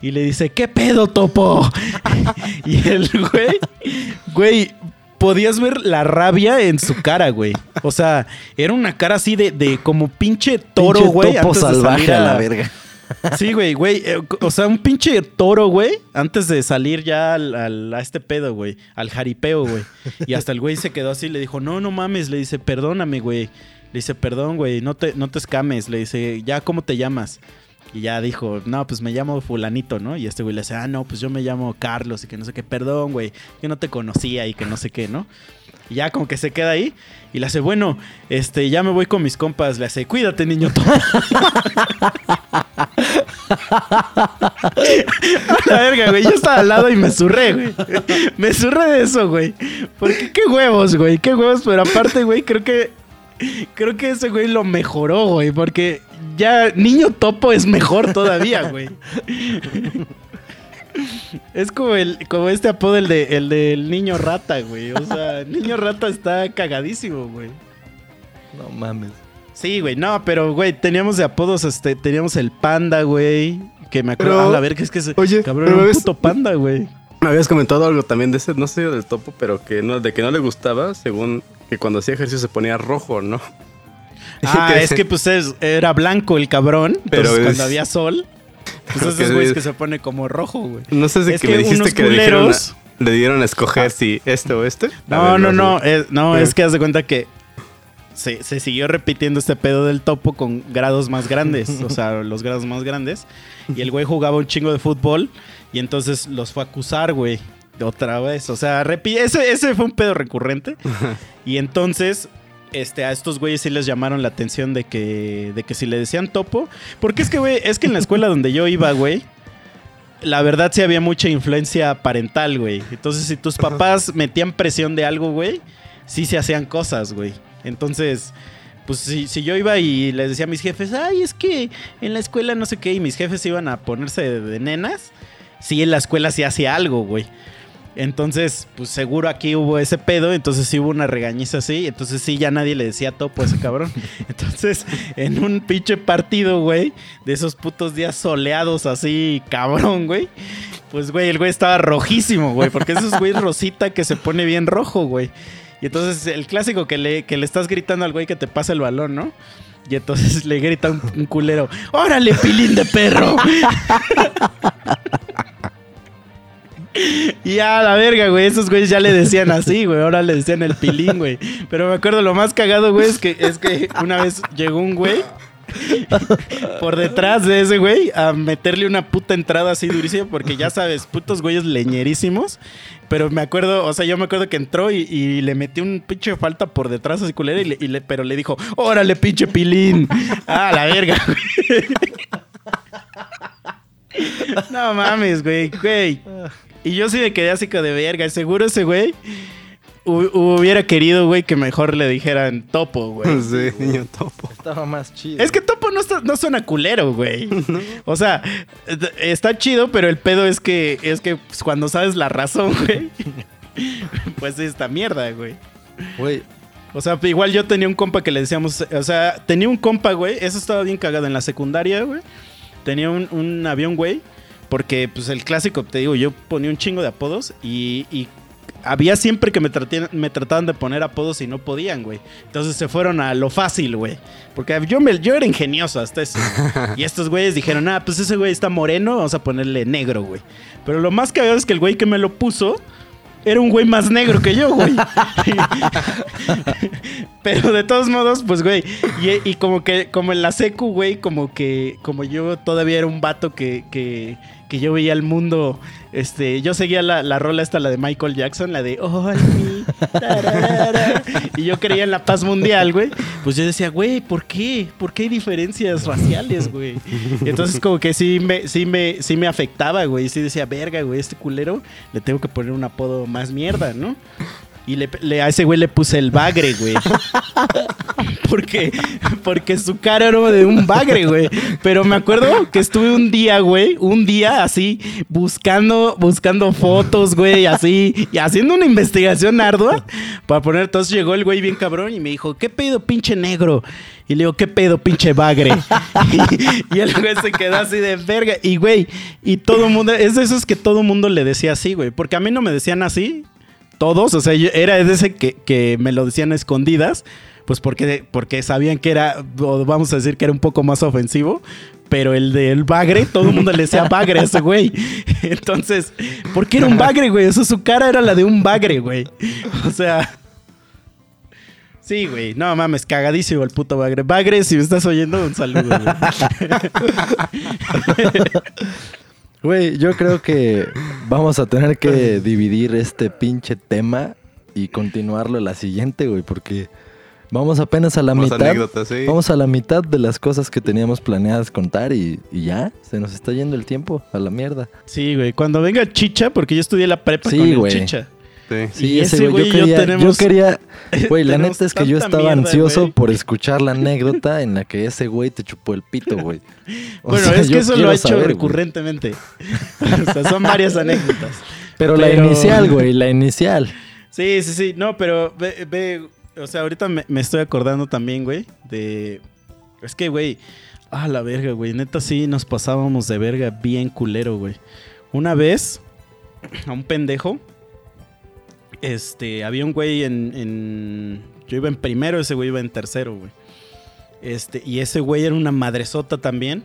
y le dice, ¿qué pedo, topo? y el güey, güey, podías ver la rabia en su cara, güey. O sea, era una cara así de, de como pinche toro, pinche güey. topo antes de salvaje salir a la verga. Sí, güey, güey. eh, o sea, un pinche toro, güey, antes de salir ya al, al- a este pedo, güey. Al jaripeo, güey. Y hasta el güey se quedó así, le dijo, no, no mames. Le dice, perdóname, güey. Le dice, perdón, güey, no te, no te escames. Le dice, ya, ¿cómo te llamas? Y ya dijo, no, pues me llamo fulanito, ¿no? Y este güey le dice, ah, no, pues yo me llamo Carlos y que no sé qué, perdón, güey, que no te conocía y que no sé qué, ¿no? Y ya como que se queda ahí y le hace, bueno, este, ya me voy con mis compas. Le hace, cuídate, niño. A la verga, güey. Yo estaba al lado y me zurré, güey. Me zurré de eso, güey. Porque qué huevos, güey. Qué huevos. Pero aparte, güey, creo que. Creo que ese güey lo mejoró, güey. Porque ya niño topo es mejor todavía, güey. Es como el, como este apodo, el de el del niño rata, güey. O sea, niño rata está cagadísimo, güey. No mames. Sí, güey, no, pero, güey, teníamos de apodos, este, teníamos el panda, güey. Que me acuerdo, Pero- a la verga, es que ese Oye, cabrón era un ves- puto panda, güey. Me habías comentado algo también de ese, no sé del topo, pero que no, de que no le gustaba, según que cuando hacía ejercicio se ponía rojo, ¿no? Ah, es que pues es- era blanco el cabrón, pero Pero cuando había sol, pues esos que güeyes es- que se pone como rojo, güey. No sé si Es que, que me dijiste que le dijeron a- culeros- le dieron a escoger si este o este. No, ver, no, no, vas. es, no, Eh. es que haz de cuenta que se, se siguió repitiendo este pedo del topo con grados más grandes, o sea, los grados más grandes. Y el güey jugaba un chingo de fútbol y entonces los fue a acusar, güey, otra vez. O sea, repi- ese, ese fue un pedo recurrente. Y entonces, este, a estos güeyes sí les llamaron la atención de que, de que si le decían topo. Porque es que, güey, es que en la escuela donde yo iba, güey, la verdad sí había mucha influencia parental, güey. Entonces, si tus papás metían presión de algo, güey, sí se hacían cosas, güey. Entonces, pues si, si yo iba y les decía a mis jefes, ay, es que en la escuela no sé qué, y mis jefes iban a ponerse de, de nenas, sí en la escuela sí hacía algo, güey. Entonces, pues seguro aquí hubo ese pedo, entonces sí hubo una regañiza así, entonces sí ya nadie le decía topo a ese cabrón. Entonces, en un pinche partido, güey, de esos putos días soleados así, cabrón, güey. Pues, güey, el güey estaba rojísimo, güey, porque esos güey rosita que se pone bien rojo, güey. Y entonces el clásico que le, que le estás gritando al güey que te pasa el balón, ¿no? Y entonces le grita un, un culero, ¡Órale, pilín de perro! Y a la verga, güey. Esos güeyes ya le decían así, güey. Ahora le decían el pilín, güey. Pero me acuerdo lo más cagado, güey, es que, es que una vez llegó un güey por detrás de ese güey a meterle una puta entrada así durísima. Porque ya sabes, putos güeyes leñerísimos. Pero me acuerdo, o sea, yo me acuerdo que entró y, le metió un pinche falta por detrás así culera. Y le- pero le dijo, órale, pinche pilín. Ah, la verga. No mames, güey, güey. Y yo sí me quedé así como de verga. Seguro ese güey hu- hubiera querido, güey, que mejor le dijeran topo, güey. Sí, niño topo. Estaba más chido. Es que topo no, está- no suena culero, güey. O sea, está chido, pero el pedo es que, es que pues, cuando sabes la razón, güey, pues es esta mierda, güey. Güey, O sea, igual yo tenía un compa que le decíamos, o sea, tenía un compa, güey, eso estaba bien cagado en la secundaria, güey. Tenía un, un avión, güey, porque pues el clásico, te digo, yo ponía un chingo de apodos y, y había siempre que me, tratían- me trataban de poner apodos y no podían, güey. Entonces se fueron a lo fácil, güey. Porque yo, me, yo era ingenioso hasta eso. y estos güeyes dijeron, ah, pues ese güey está moreno, vamos a ponerle negro, güey. Pero lo más cagado es que el güey que me lo puso era un güey más negro que yo, güey. Pero de todos modos, pues, güey. Y, y como que, como en la secu, güey, como que, como yo todavía era un vato que, que, que yo veía el mundo. Este, yo seguía la, la rola esta, la de Michael Jackson, la de tararara", Y yo creía en la paz mundial, güey. Pues yo decía, güey, ¿por qué? ¿Por qué hay diferencias raciales, güey? Y entonces como que sí me, sí me, sí me afectaba, güey. Sí decía, verga, güey, este culero le tengo que poner un apodo más mierda, ¿no? Y le, le- a ese güey le puse el bagre, güey. Porque, porque su cara era de un bagre, güey. Pero me acuerdo que estuve un día, güey, un día así, buscando, buscando fotos, güey, así, y haciendo una investigación ardua para poner. Entonces llegó el güey bien cabrón y me dijo, ¿qué pedo, pinche negro? Y le digo, ¿qué pedo, pinche bagre? y, y el güey se quedó así de verga. Y, güey, y todo el mundo, es de esos que todo el mundo le decía así, güey. Porque a mí no me decían así, todos, o sea, yo era ese que, que me lo decían a escondidas, pues porque, porque sabían que era, o vamos a decir que era un poco más ofensivo, pero el del bagre, todo el mundo le decía bagre a ese güey. Entonces, ¿por qué era un bagre, güey? Eso su cara era la de un bagre, güey. O sea... Sí, güey. No mames, cagadísimo el puto Bagre. Bagre, si me estás oyendo, un saludo, güey. Güey, yo creo que vamos a tener que dividir este pinche tema y continuarlo la siguiente, güey, porque vamos apenas a la Más mitad. sí. Vamos a la mitad de las cosas que teníamos planeadas contar y, y ya, se nos está yendo el tiempo a la mierda. Sí, güey. Cuando venga Chicha, porque yo estudié la prepa Sí, con el güey. Chicha. Sí. Sí, Y ese ese güey, yo güey y yo quería, tenemos- yo quería, güey, la neta es que yo estaba mierda, ansioso güey. por escuchar la anécdota en la que ese güey te chupó el pito, güey. O Bueno, sea, es que eso lo ha hecho saber, recurrentemente. o sea, son varias anécdotas. Pero, la Pero- inicial, güey, la inicial. Sí, sí, sí. No, pero ve, ve, o sea, ahorita me, me estoy acordando también, güey, de... Es que, güey, ah, la verga, güey. Neta, sí, nos pasábamos de verga bien culero, güey. Una vez, a un pendejo, este, había un güey en, en... Yo iba en primero, ese güey iba en tercero, güey. Este, y ese güey era una madresota también.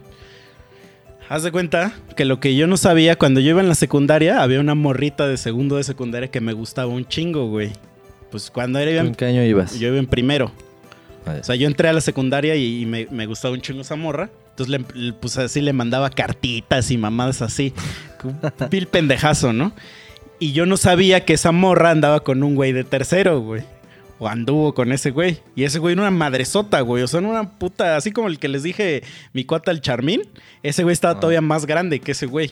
Haz de cuenta que lo que yo no sabía, cuando yo iba en la secundaria, había una morrita de segundo de secundaria que me gustaba un chingo, güey. Pues cuando era ¿En qué año ibas? yo iba en primero. Ah, O sea, yo entré a la secundaria y, y me, me gustaba un chingo esa morra. Entonces, le, le- pues así le mandaba cartitas y mamadas así. Un Vil pendejazo, ¿no? Y yo no sabía que esa morra andaba con un güey de tercero, güey. O anduvo con ese güey. Y ese güey era una madresota, güey. O sea, era una puta. Así como el que les dije, mi cuata el Charmín. Ese güey estaba Ah. todavía más grande que ese güey.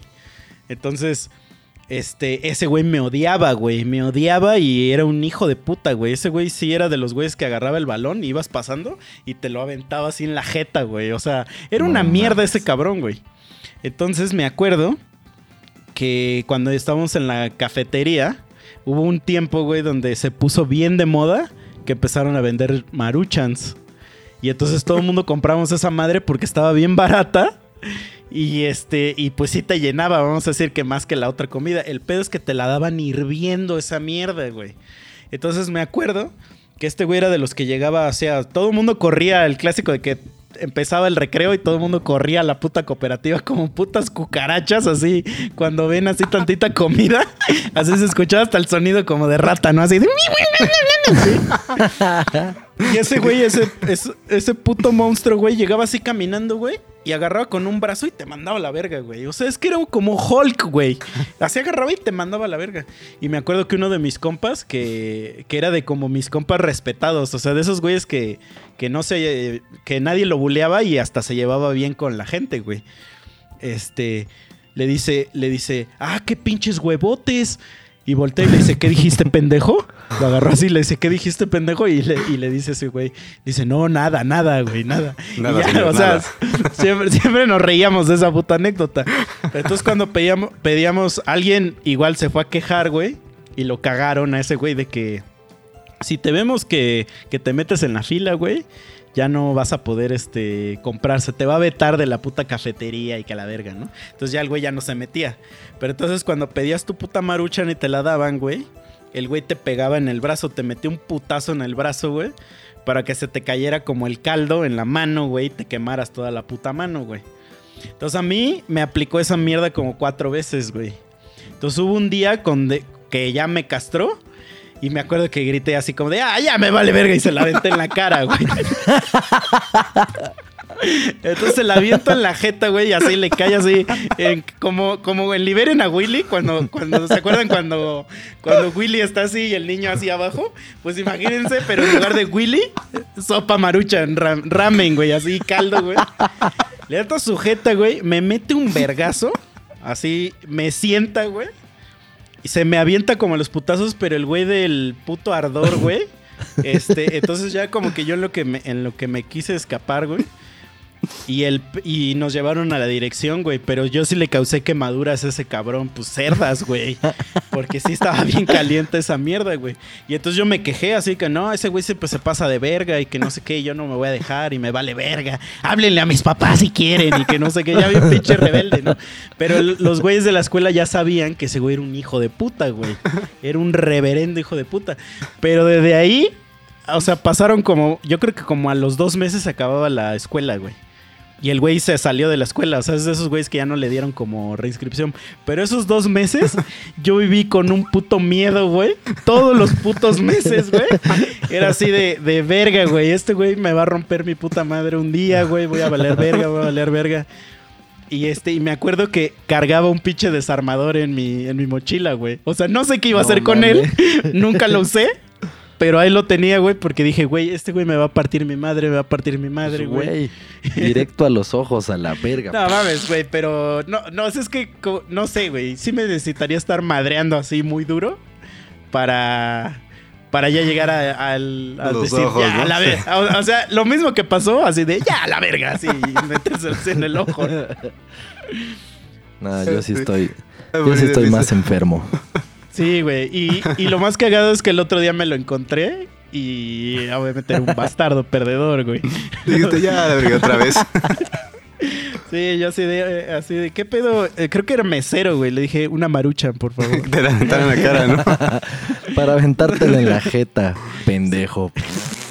Entonces, este, ese güey me odiaba, güey. Me odiaba y era un hijo de puta, güey. Ese güey sí era de los güeyes que agarraba el balón, ibas pasando y te lo aventaba así en la jeta, güey. O sea, era No una mierda ese cabrón, güey. Entonces me acuerdo que cuando estábamos en la cafetería, hubo un tiempo, güey, donde se puso bien de moda que empezaron a vender maruchans. Y entonces todo el mundo compramos esa madre porque estaba bien barata. Y este, y pues sí te llenaba, vamos a decir que más que la otra comida. El pedo es que te la daban hirviendo esa mierda, güey. Entonces me acuerdo que este güey era de los que llegaba hacia. Todo el mundo corría, el clásico de que empezaba el recreo y todo el mundo corría a la puta cooperativa como putas cucarachas, así. Cuando ven así tantita comida, así se escuchaba hasta el sonido como de rata, ¿no? Así de. Y ese güey, ese, ese, ese puto monstruo, güey, llegaba así caminando, güey. Y agarraba con un brazo y te mandaba a la verga, güey. O sea, es que era como Hulk, güey. Así agarraba y te mandaba a la verga. Y me acuerdo que uno de mis compas, que, que era de como mis compas respetados. O sea, de esos güeyes que, que no se. que nadie lo buleaba y hasta se llevaba bien con la gente, güey. Este. Le dice, le dice, ah, qué pinches huevotes. Y voltea y le dice, ¿qué dijiste, pendejo? Lo agarró así y le dice, ¿qué dijiste, pendejo? Y le, y le dice ese güey, dice, no, nada, nada, güey, nada. Y Nada, ya, señor, o sea, siempre, siempre nos reíamos de esa puta anécdota. Entonces cuando pedíamos, pedíamos, alguien igual se fue a quejar, güey, y lo cagaron a ese güey de que si te vemos que, que te metes en la fila, güey, ya no vas a poder este, comprar, se te va a vetar de la puta cafetería y que la verga, ¿no? Entonces ya el güey ya no se metía. Pero entonces cuando pedías tu puta maruchan y te la daban, güey, el güey te pegaba en el brazo, te metía un putazo en el brazo, güey, para que se te cayera como el caldo en la mano, güey, y te quemaras toda la puta mano, güey. Entonces a mí me aplicó esa mierda como cuatro veces, güey. Entonces hubo un día con que ya me castró. Y me acuerdo que grité así como de, ah, ya me vale verga. Y se la aventé en la cara, güey. Entonces se la aviento en la jeta, güey, y así le cae así. como, como en Liberen a Willy, cuando, cuando, ¿se acuerdan cuando, cuando Willy está así y el niño así abajo? Pues imagínense, pero en lugar de Willy, sopa marucha, ram- ramen, güey, así caldo, güey. Le da su jeta, güey, me mete un vergazo, así, me sienta, güey. Y se me avienta como los putazos, pero el güey del puto ardor, güey. Este, entonces ya como que yo en lo que me, en lo que me quise escapar, güey. Y, el, y nos llevaron a la dirección, güey. Pero yo sí le causé quemaduras a ese cabrón. Pues cerdas, güey. Porque sí estaba bien caliente esa mierda, güey. Y entonces yo me quejé así que no, ese güey siempre se pasa de verga y que no sé qué. Yo no me voy a dejar y me vale verga. Háblenle a mis papás si quieren y que no sé qué. Ya bien pinche rebelde, ¿no? Pero los güeyes de la escuela ya sabían que ese güey era un hijo de puta, güey. Era un reverendo hijo de puta. Pero desde ahí, o sea, pasaron como, yo creo que como a los dos meses se acababa la escuela, güey. Y el güey se salió de la escuela. O sea, es de esos güeyes que ya no le dieron como reinscripción. Pero esos dos meses, yo viví con un puto miedo, güey. Todos los putos meses, güey. Era así de, de verga, güey. Este güey me va a romper mi puta madre un día, güey. Voy a valer verga, voy a valer verga. Y este, y me acuerdo que cargaba un pinche desarmador en mi, en mi mochila, güey. O sea, no sé qué iba a No hacer con él. Nunca lo usé. Pero ahí lo tenía, güey, porque dije, güey, este güey me va a partir mi madre, me va a partir mi madre, güey. Güey, directo a los ojos, a la verga. No mames, güey, pero no, no, es que no sé, güey. Sí me necesitaría estar madreando así muy duro para para ya llegar a- al a Los decir, ojos, ya, ¿no? a la ver- o, o sea, lo mismo que pasó, así de ya a la verga, así y meterse en el ojo. No, yo sí estoy, Ay, yo sí estoy más enfermo. Sí, güey. Y, y lo más cagado es que el otro día me lo encontré y obviamente era un bastardo perdedor, güey. Dijiste ya, la otra vez. Sí, yo así de, eh, así de, ¿qué pedo? Eh, creo que era mesero, güey. Le dije, una maruchan, por favor. Te la aventaron en la cara, ¿no? Para aventártela en la jeta, pendejo.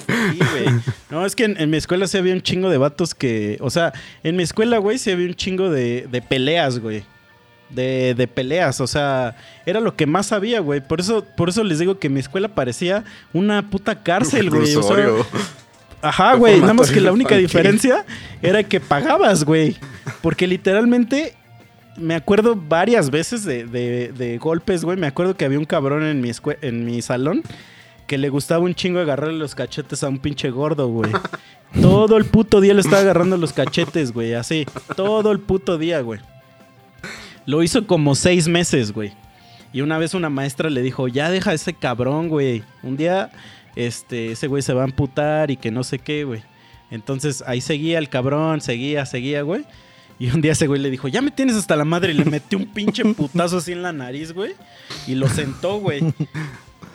Sí, güey. No, es que en, en mi escuela sí había un chingo de vatos que. O sea, en mi escuela, güey, sí había un chingo de, de peleas, güey. De, de peleas, o sea, era lo que más había, güey. Por eso, por eso les digo que mi escuela parecía una puta cárcel, güey. O sea. Ajá, güey. Nada más que la única diferencia era que pagabas, güey. Porque literalmente me acuerdo varias veces de, de- de golpes, güey. Me acuerdo que había un cabrón en mi, escue- en mi salón que le gustaba un chingo agarrarle los cachetes a un pinche gordo, güey. Todo el puto día le estaba agarrando los cachetes, güey. Así. Todo el puto día, güey. Lo hizo como seis meses, güey. Y una vez una maestra le dijo, ya deja ese cabrón, güey. Un día, este, ese güey se va a amputar y que no sé qué, güey. Entonces ahí seguía el cabrón, seguía, seguía, güey. Y un día ese güey le dijo, ya me tienes hasta la madre. Y le metió un pinche putazo así en la nariz, güey. Y lo sentó, güey.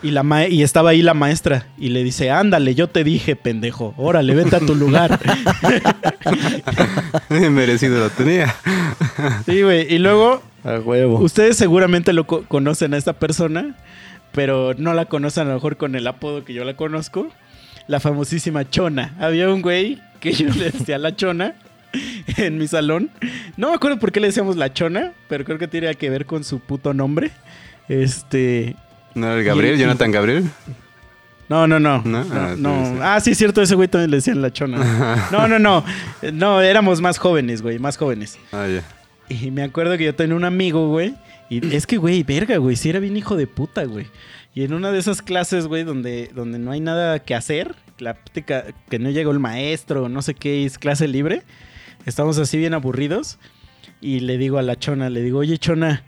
Y, la ma- y estaba ahí la maestra. Y le dice, ándale, yo te dije, pendejo. Órale, vete a tu lugar. Merecido lo tenía. sí, güey. Y luego A huevo. Ustedes seguramente lo co- conocen a esta persona, pero no la conocen a lo mejor con el apodo que yo la conozco. La famosísima Chona. Había un güey que yo le decía la Chona en mi salón. No me acuerdo por qué le decíamos la Chona, pero creo que tiene que ver con su puto nombre. Este. ¿No era el Gabriel? ¿Jonathan Gabriel? No, no, no. ¿No? No, Ah, no. entonces- Ah, sí, es cierto, ese güey también le decían la Chona. No, no, no. No, éramos más jóvenes, güey, más jóvenes. Ah, ya. Y me acuerdo que yo tenía un amigo, güey. Y es que, güey, verga, güey. Sí era bien hijo de puta, güey. Y en una de esas clases, güey, donde, donde no hay nada que hacer, la práctica que no llegó el maestro, no sé qué, es clase libre. Estamos así bien aburridos. Y le digo a la chona, le digo, oye, chona,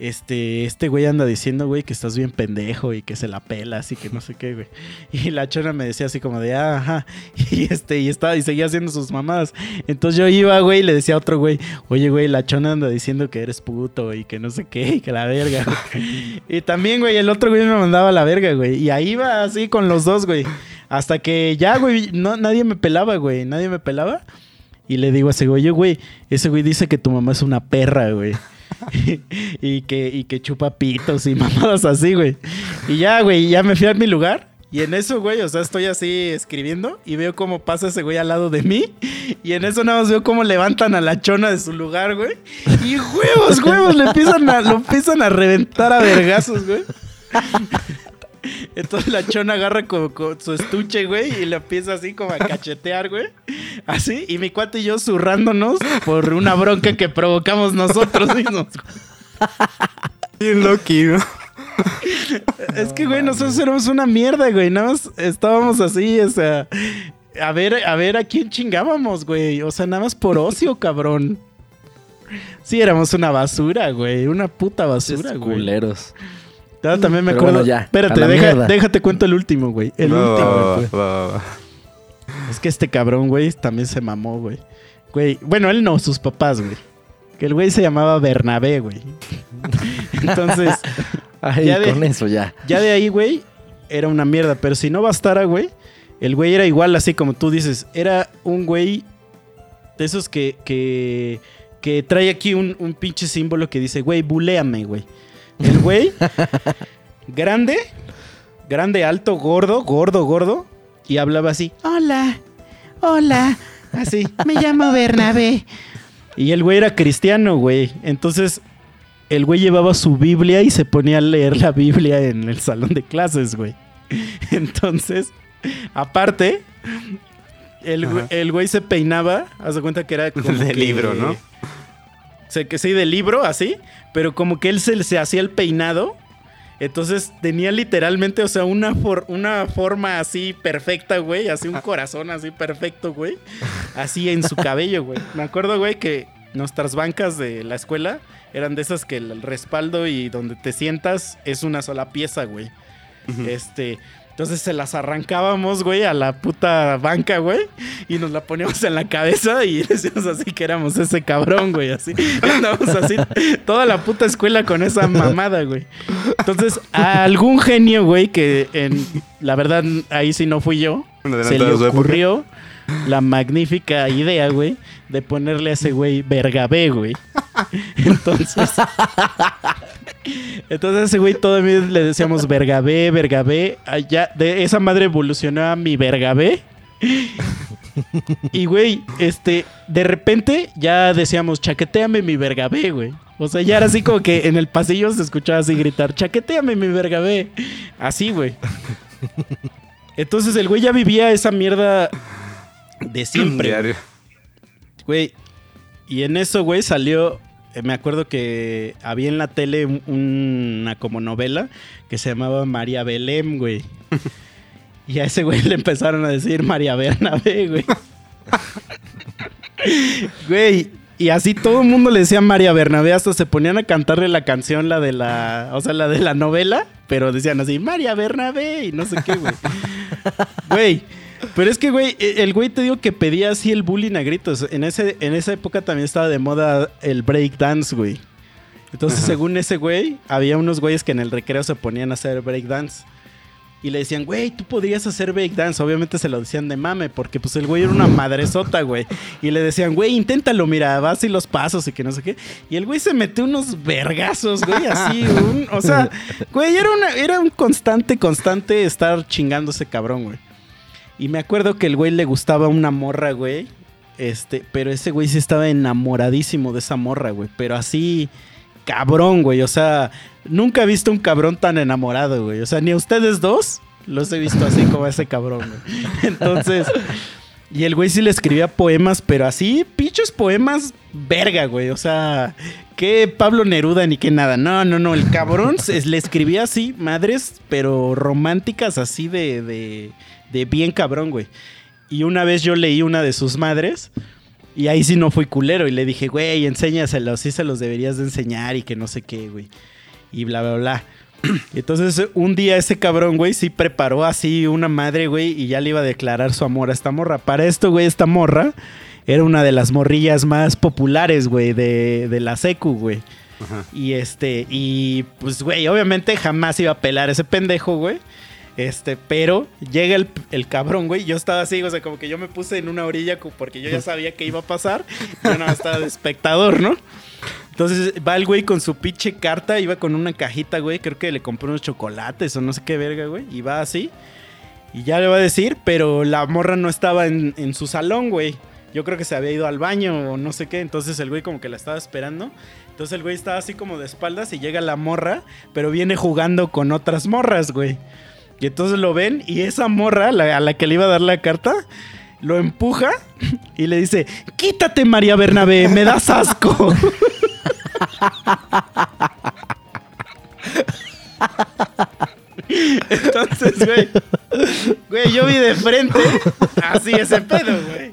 este, este güey anda diciendo, güey, que estás bien pendejo y que se la pelas y que no sé qué, güey. Y la chona me decía así como de, ah, ajá. Y este, y estaba, y seguía haciendo sus mamadas. Entonces yo iba, güey, y le decía a otro güey, oye, güey, la chona anda diciendo que eres puto y que no sé qué, y que la verga, güey. Y también, güey, el otro güey me mandaba a la verga, güey. Y ahí iba así con los dos, güey. Hasta que ya, güey, no, nadie me pelaba, güey. Nadie me pelaba. Y le digo a ese güey, oye, güey, ese güey dice que tu mamá es una perra, güey. y, que, y que chupa pitos y mamadas así, güey. Y ya, güey, ya me fui a mi lugar. Y en eso, güey, o sea, estoy así escribiendo y veo cómo pasa ese güey al lado de mí. Y en eso nada más veo cómo levantan a la chona de su lugar, güey. Y huevos, huevos, le empiezan lo empiezan a reventar a vergazos, güey. Entonces la chona agarra con, con su estuche, güey, y le empieza así como a cachetear, güey. Así, y mi cuate y yo zurrándonos por una bronca que provocamos nosotros mismos. Bien Loki, ¿no? Es que, güey, nosotros éramos una mierda, güey. Nada más estábamos así, o sea, a ver, a ver a quién chingábamos, güey. O sea, nada más por ocio, cabrón. Sí, éramos una basura, güey. Una puta basura, güey. culeros. Ah, también me Pero acuerdo. bueno, ya, Espérate, deja- mierda. déjate cuento el último, güey. El último, va, güey. va, va, va. Es que este cabrón, güey, también se mamó, güey. Güey, bueno, él no, sus papás, güey. Que el güey se llamaba Bernabé, güey. Entonces, Ay, Ya de- con eso ya. ya de ahí, güey, era una mierda. Pero si no bastara, güey, el güey era igual, así como tú dices. Era un güey de esos que, que, que trae aquí un, un pinche símbolo que dice, güey, buléame, güey. El güey, grande, grande, alto, gordo, gordo, gordo. Y hablaba así, hola, hola, así, me llamo Bernabé. Y el güey era cristiano, güey. Entonces, el güey llevaba su Biblia y se ponía a leer la Biblia en el salón de clases, güey. Entonces, aparte, el, el güey se peinaba, haz de cuenta que era como De que- libro, ¿no? Sea, que sí, de libro, así, pero como que él se, se hacía el peinado. Entonces tenía literalmente, o sea, una, for- una forma así perfecta, güey. Así un corazón así perfecto, güey. Así en su cabello, güey. Me acuerdo, güey, que nuestras bancas de la escuela eran de esas que el respaldo y donde te sientas es una sola pieza, güey. Este. Entonces se las arrancábamos, güey, a la puta banca, güey. Y nos la poníamos en la cabeza y decíamos así que éramos ese cabrón, güey. Así. Andábamos así toda la puta escuela con esa mamada, güey. Entonces, a algún genio, güey, que en. La verdad, ahí sí no fui yo. Se le ocurrió la magnífica idea, güey, de ponerle a ese güey Vergabé, güey. Entonces. Entonces ese güey todavía le decíamos Vergabé, Vergabé. Allá, de esa madre evolucionó a mi Vergabé. Y güey, este, de repente ya decíamos, chaqueteame mi Vergabé, güey. O sea, ya era así como que en el pasillo se escuchaba así gritar, chaqueteame mi Vergabé. Así, güey. Entonces el güey ya vivía esa mierda de siempre. Diario. Güey, y en eso, güey, salió. Eh, me acuerdo que había en la tele un- una como novela que se llamaba María Belém, güey. Y a ese güey le empezaron a decir María Bernabé, güey. Güey, y así todo el mundo le decía María Bernabé, hasta se ponían a cantarle la canción, la de la, o sea, la de la novela, pero decían así, María Bernabé, y no sé qué, güey. Güey, pero es que, güey, e- el güey te digo que pedía así el bullying a gritos. En, ese, en esa época también estaba de moda el breakdance, güey. Entonces, según ese güey, había unos güeyes que en el recreo se ponían a hacer breakdance. Y le decían, güey, tú podrías hacer breakdance. Obviamente se lo decían de mame, porque pues el güey era una madresota, güey. Y le decían, güey, inténtalo, mira, vas y los pasos y que no sé qué. Y el güey se metió unos vergazos, güey, así. un- o sea, güey, era, una, era un constante, constante estar chingando ese cabrón, güey. Y me acuerdo que el güey le gustaba una morra, güey. Este, pero ese güey sí estaba enamoradísimo de esa morra, güey. Pero así, cabrón, güey. O sea, nunca he visto un cabrón tan enamorado, güey. O sea, ni a ustedes dos los he visto así como a ese cabrón, güey. Entonces, y el güey sí le escribía poemas, pero así, pinches poemas, verga, güey. O sea, que Pablo Neruda ni que nada. No, no, no. El cabrón le escribía así, madres, pero románticas, así de, de bien cabrón, güey. Y una vez yo leí una de sus madres. Y ahí sí no fui culero. Y le dije, güey, enséñaselos. Sí se los deberías de enseñar y que no sé qué, güey. Y bla, bla, bla. Entonces un día ese cabrón, güey, sí preparó así una madre, güey, y ya le iba a declarar su amor a esta morra. Para esto, güey, esta morra era una de las morrillas más populares, güey, de, de la secu, güey. Ajá. Y este, y pues, güey, obviamente jamás iba a pelar ese pendejo, güey. Este, pero llega el, el cabrón, güey. Yo estaba así, o sea, como que yo me puse en una orilla porque yo ya sabía que iba a pasar. Yo no estaba de espectador, ¿no? Entonces va el güey con su pinche carta, iba con una cajita, güey. Creo que le compró unos chocolates o no sé qué verga, güey. Y va así. Y ya le va a decir, pero la morra no estaba en, en su salón, güey. Yo creo que se había ido al baño o no sé qué. Entonces el güey como que la estaba esperando. Entonces el güey estaba así como de espaldas y llega la morra, pero viene jugando con otras morras, güey. Y entonces lo ven y esa morra, a la que le iba a dar la carta, lo empuja y le dice, quítate María Bernabé, me das asco. Entonces, güey, güey, yo vi de frente así ese pedo, güey.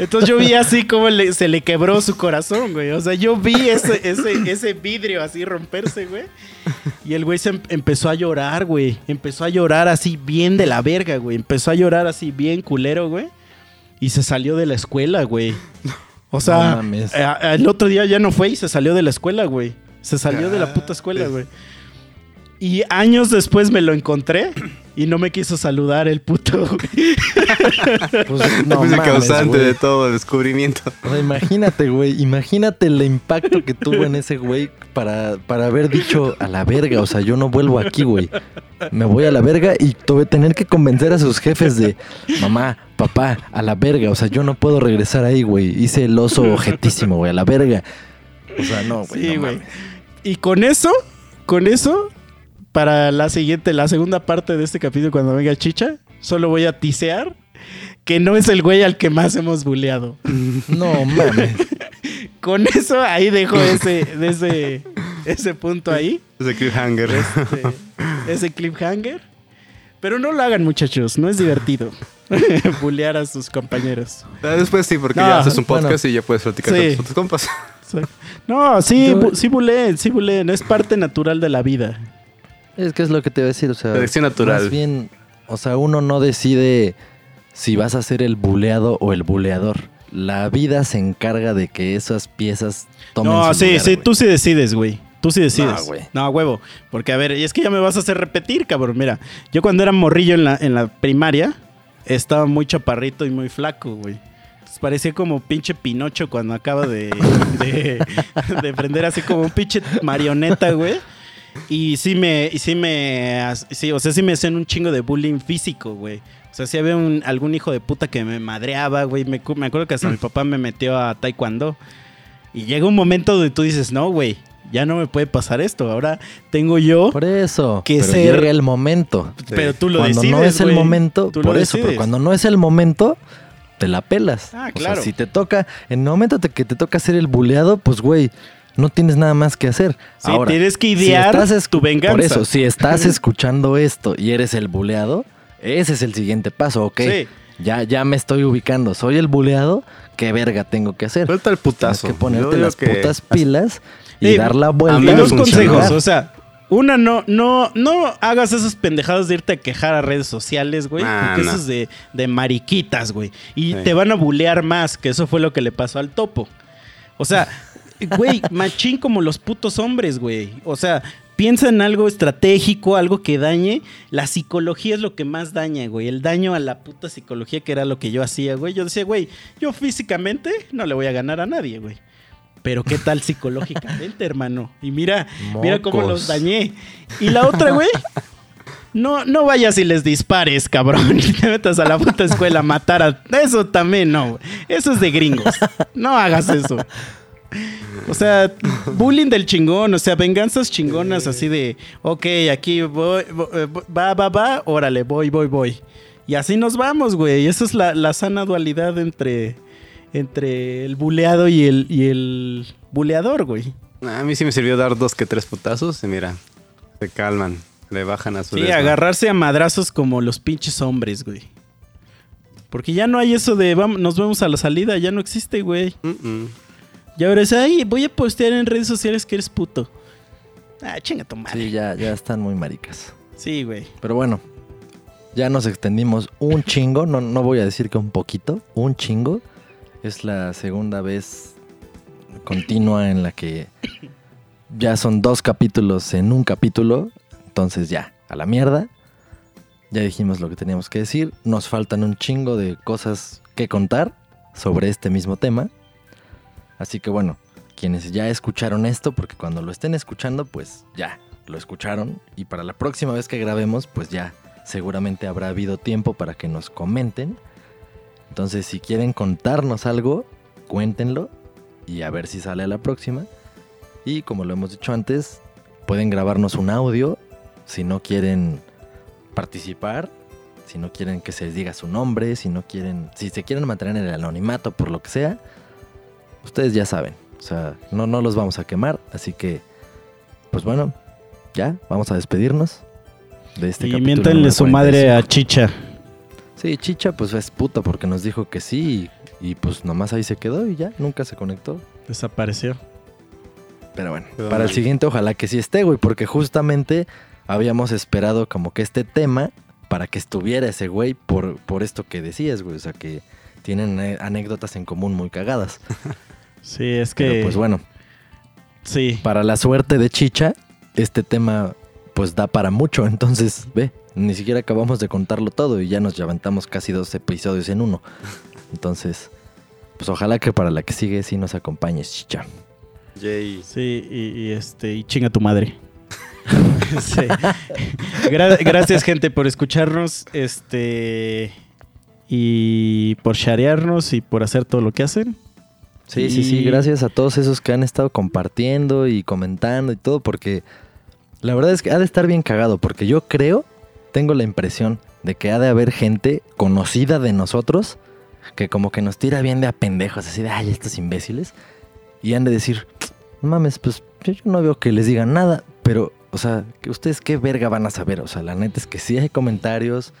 Entonces yo vi así como le- se le quebró su corazón, güey. O sea, yo vi ese, ese, ese vidrio así romperse, güey. Y el güey se em- empezó a llorar, güey. Empezó a llorar así bien de la verga, güey. Empezó a llorar así bien culero, güey. Y se salió de la escuela, güey. O sea, No el otro día ya no fue y se salió de la escuela, güey. Se salió de la puta escuela, güey. Y años después me lo encontré y no me quiso saludar el puto, güey. Pues, no el causante güey. de todo el descubrimiento. O sea, imagínate, güey. Imagínate el impacto que tuvo en ese güey para, para haber dicho a la verga. O sea, yo no vuelvo aquí, güey. Me voy a la verga y tuve tener que convencer a sus jefes de mamá, papá, a la verga. O sea, yo no puedo regresar ahí, güey. Hice el oso objetísimo, güey, a la verga. O sea, no, güey. Sí, no güey. mames. Y con eso, con eso, para la siguiente, la segunda parte de este capítulo, cuando venga Chicha, solo voy a tisear que no es el güey al que más hemos buleado. No mames. Con eso, ahí dejo ese, de ese, ese punto ahí. Ese cliffhanger. este, ese cliffhanger. Pero no lo hagan, muchachos, no es divertido. Bulear a sus compañeros. Ah, Después sí, porque No, ya haces un bueno. podcast y ya puedes platicar Sí. con tus compas. Sí. No, sí, Yo- bu- sí buleen, sí buleen. Es parte natural de la vida. Es que es lo que te voy a decir, o sea. Selección natural. Más bien, o sea, uno no decide si vas a ser el buleado o el buleador. La vida se encarga de que esas piezas tomen No, su sí, lugar, sí, güey. tú sí decides, güey. Tú sí decides. No, güey. No, huevo. Porque, a ver, y es que ya me vas a hacer repetir, cabrón. Mira, yo cuando era morrillo en la, en la primaria, estaba muy chaparrito y muy flaco, güey. Entonces, Parecía como pinche Pinocho cuando acaba de, de, de prender así como un pinche marioneta, güey. Y sí me, y sí me, sí, o sea, sí me hacían un chingo de bullying físico, güey. O sea, si había un, algún hijo de puta que me madreaba, güey. Me, me acuerdo que hasta mi papá me metió a taekwondo. Y llega un momento donde tú dices, no, güey, ya no me puede pasar esto. Ahora tengo yo, Por eso. que pero ser- llega el momento. pero tú lo cuando decides, no es el momento, por eso, pero cuando no es el momento, te la pelas. Ah, O claro. sea, si te toca, en el momento de que te toca ser el buleado, pues güey, no tienes nada más que hacer. Sí, Ahora, tienes que si idear estás escu- tu venganza. Por eso, si estás escuchando esto y eres el buleado, ese es el siguiente paso, ¿ok? Sí. Ya, ya me estoy ubicando. Soy el buleado, ¿qué verga tengo que hacer? Suelta el Tienes putazo. que Yo ponerte las que- putas pilas y Sí, dar la a vuelta. mí Y me dos consejos, o sea, una, no, no, no hagas esas pendejadas de irte a quejar a redes sociales, güey. Ah, porque no. eso es de, de mariquitas, güey. Y Sí. te van a bulear más, que eso fue lo que le pasó al topo. O sea, güey, machín como los putos hombres, güey. O sea, piensa en algo estratégico, algo que dañe. La psicología es lo que más daña, güey. El daño a la puta psicología, que era lo que yo hacía, güey. Yo decía, güey, yo físicamente no le voy a ganar a nadie, güey. Pero qué tal psicológicamente, hermano. Y mira, mira cómo los dañé. Y la otra, güey. No, no vayas y les dispares, cabrón. Y te metas a la puta escuela a matar a. Eso también no, güey. Eso es de gringos. No hagas eso. O sea, bullying del chingón, o sea, venganzas chingonas así de, ok, aquí voy, vo- eh, va, va, va, órale, voy, voy, voy. Y así nos vamos, güey. Esa es la, la sana dualidad entre, entre el buleado y el, y el buleador, güey. A mí sí me sirvió dar dos que tres putazos y mira, se calman, le bajan a su Sí, desma. agarrarse a madrazos como los pinches hombres, güey. Porque ya no hay eso de vamos, nos vemos a la salida, ya no existe, güey. Mm-mm. Y ahora es, ay, voy a postear en redes sociales que eres puto. Ah, chinga tu madre. Sí, ya, ya están muy maricas. Sí, güey. Pero bueno, ya nos extendimos un chingo. No, no voy a decir que un poquito, un chingo. Es la segunda vez continua en la que ya son dos capítulos en un capítulo. Entonces ya, a la mierda. Ya dijimos lo que teníamos que decir. Nos faltan un chingo de cosas que contar sobre este mismo tema. Así que bueno, quienes ya escucharon esto, porque cuando lo estén escuchando, pues ya, lo escucharon. Y para la próxima vez que grabemos, pues ya seguramente habrá habido tiempo para que nos comenten. Entonces, si quieren contarnos algo, cuéntenlo y a ver si sale a la próxima. Y como lo hemos dicho antes, pueden grabarnos un audio si no quieren participar, si no quieren que se les diga su nombre, si no quieren, si se quieren mantener en el anonimato por lo que sea, ustedes ya saben. O sea, no, no los vamos a quemar, así que, pues bueno, ya, vamos a despedirnos de este y capítulo miéntenle su madre 45. a Chicha. Sí, Chicha pues es puta porque nos dijo que sí y, y, pues nomás ahí se quedó y ya, nunca se conectó. Desapareció. Pero bueno, para el siguiente ojalá que sí esté, güey, porque justamente habíamos esperado como que este tema para que estuviera ese güey por, por esto que decías, güey, o sea que tienen eh, anécdotas en común muy cagadas. Sí, es que. Pero pues bueno, Sí. para la suerte de Chicha, este tema pues da para mucho, entonces ve, ni siquiera acabamos de contarlo todo y ya nos levantamos casi dos episodios en uno. Entonces, pues ojalá que para la que sigue sí nos acompañes, Chicha. Yay. Sí, y, y, este, y chinga tu madre. Sí. Gra- gracias, gente, por escucharnos. Este. Y por sharearnos y por hacer todo lo que hacen. Sí, sí, sí, gracias a todos esos que han estado compartiendo y comentando y todo, porque la verdad es que ha de estar bien cagado, porque yo creo, tengo la impresión de que ha de haber gente conocida de nosotros que como que nos tira bien de a pendejos, así de, ay, estos imbéciles, y han de decir, "No mames, pues yo, yo no veo que les digan nada, pero, o sea, que ustedes qué verga van a saber, o sea, la neta es que sí hay comentarios,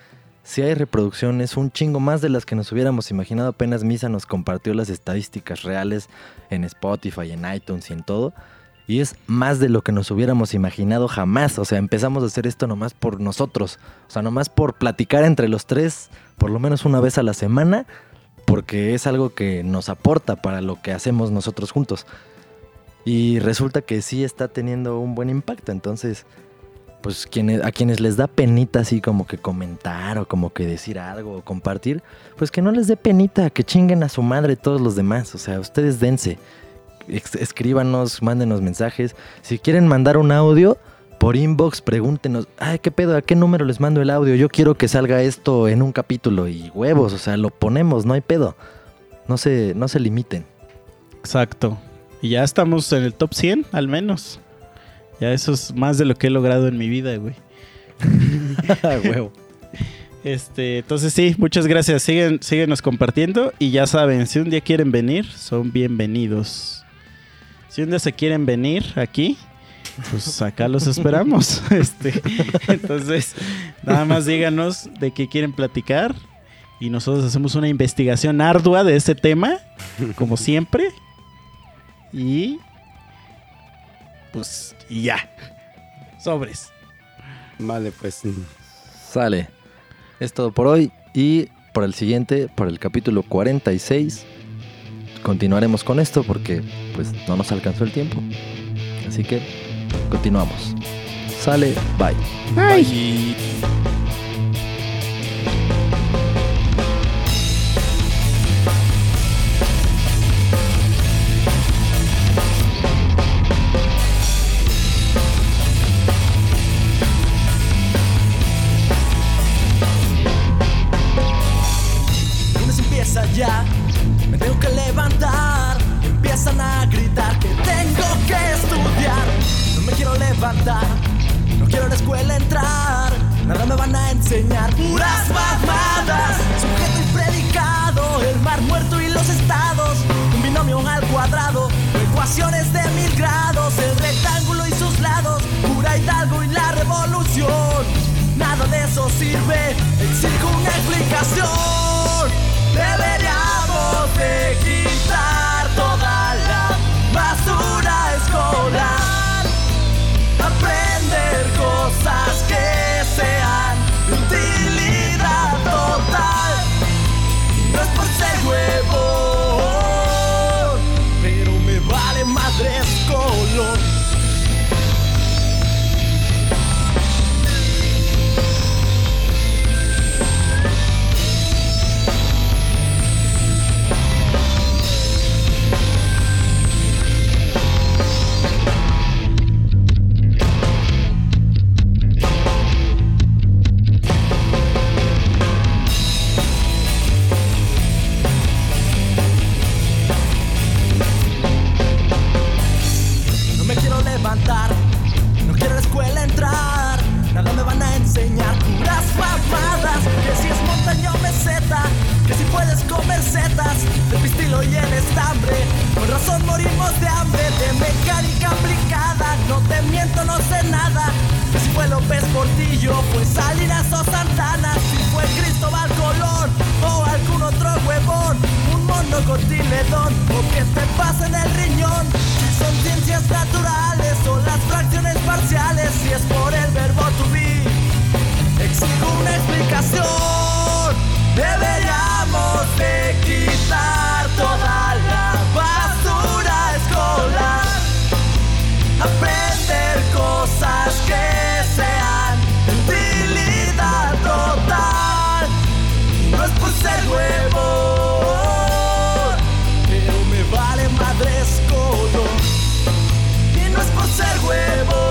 sí hay reproducciones, un chingo más de las que nos hubiéramos imaginado. Apenas Misa nos compartió las estadísticas reales en Spotify, en iTunes y en todo. Y es más de lo que nos hubiéramos imaginado jamás. O sea, empezamos a hacer esto nomás por nosotros. O sea, nomás por platicar entre los tres, por lo menos una vez a la semana, porque es algo que nos aporta para lo que hacemos nosotros juntos. Y resulta que sí está teniendo un buen impacto. Entonces, pues quienes, a quienes les da penita así como que comentar o como que decir algo o compartir, pues que no les dé penita, que chinguen a su madre todos los demás. O sea, ustedes dense. Escríbanos, mándenos mensajes. Si quieren mandar un audio, por inbox pregúntenos, ay, ¿qué pedo? ¿A qué número les mando el audio? Yo quiero que salga esto en un capítulo y huevos, o sea, lo ponemos, no hay pedo. No se, no se limiten. Exacto. Y ya estamos en el top 100, al menos. Ya eso es más de lo que he logrado en mi vida, güey. Huevo. Este, entonces sí, muchas gracias. Siguen, síguenos compartiendo. Y ya saben, si un día quieren venir, son bienvenidos. Si un día se quieren venir aquí, pues acá los esperamos. Este, entonces, nada más díganos de qué quieren platicar. Y nosotros hacemos una investigación ardua de ese tema, como siempre. Y pues, y ya. Sobres. Vale, pues. Sale. Es todo por hoy y por el siguiente, por el capítulo 46, continuaremos con esto porque pues no nos alcanzó el tiempo. Así que continuamos. Sale, bye. Bye. No quiero a la escuela entrar. Nada me van a enseñar, puras mamadas. Sujeto y predicado, el mar muerto y los estados. Un binomio al cuadrado, ecuaciones de mil grados. El rectángulo y sus lados, pura hidalgo y la revolución. Nada de eso sirve, exijo una explicación. Deberíamos de quitar toda la basura escolar. El pistilo y el estambre. Con razón morimos de hambre, de mecánica aplicada. No te miento, no sé nada. Si fue López Portillo, fue Salinas o Santana. Si fue Cristóbal Colón o algún otro huevón. Un mono cotiledón o que te pasa en el riñón. Si son ciencias naturales o las fracciones parciales. Si es por el verbo to be, exijo una explicación. De quitar toda la basura escolar. Aprender cosas que sean de utilidad total. No es por ser huevo, pero me vale madres color. Y no es por ser huevo,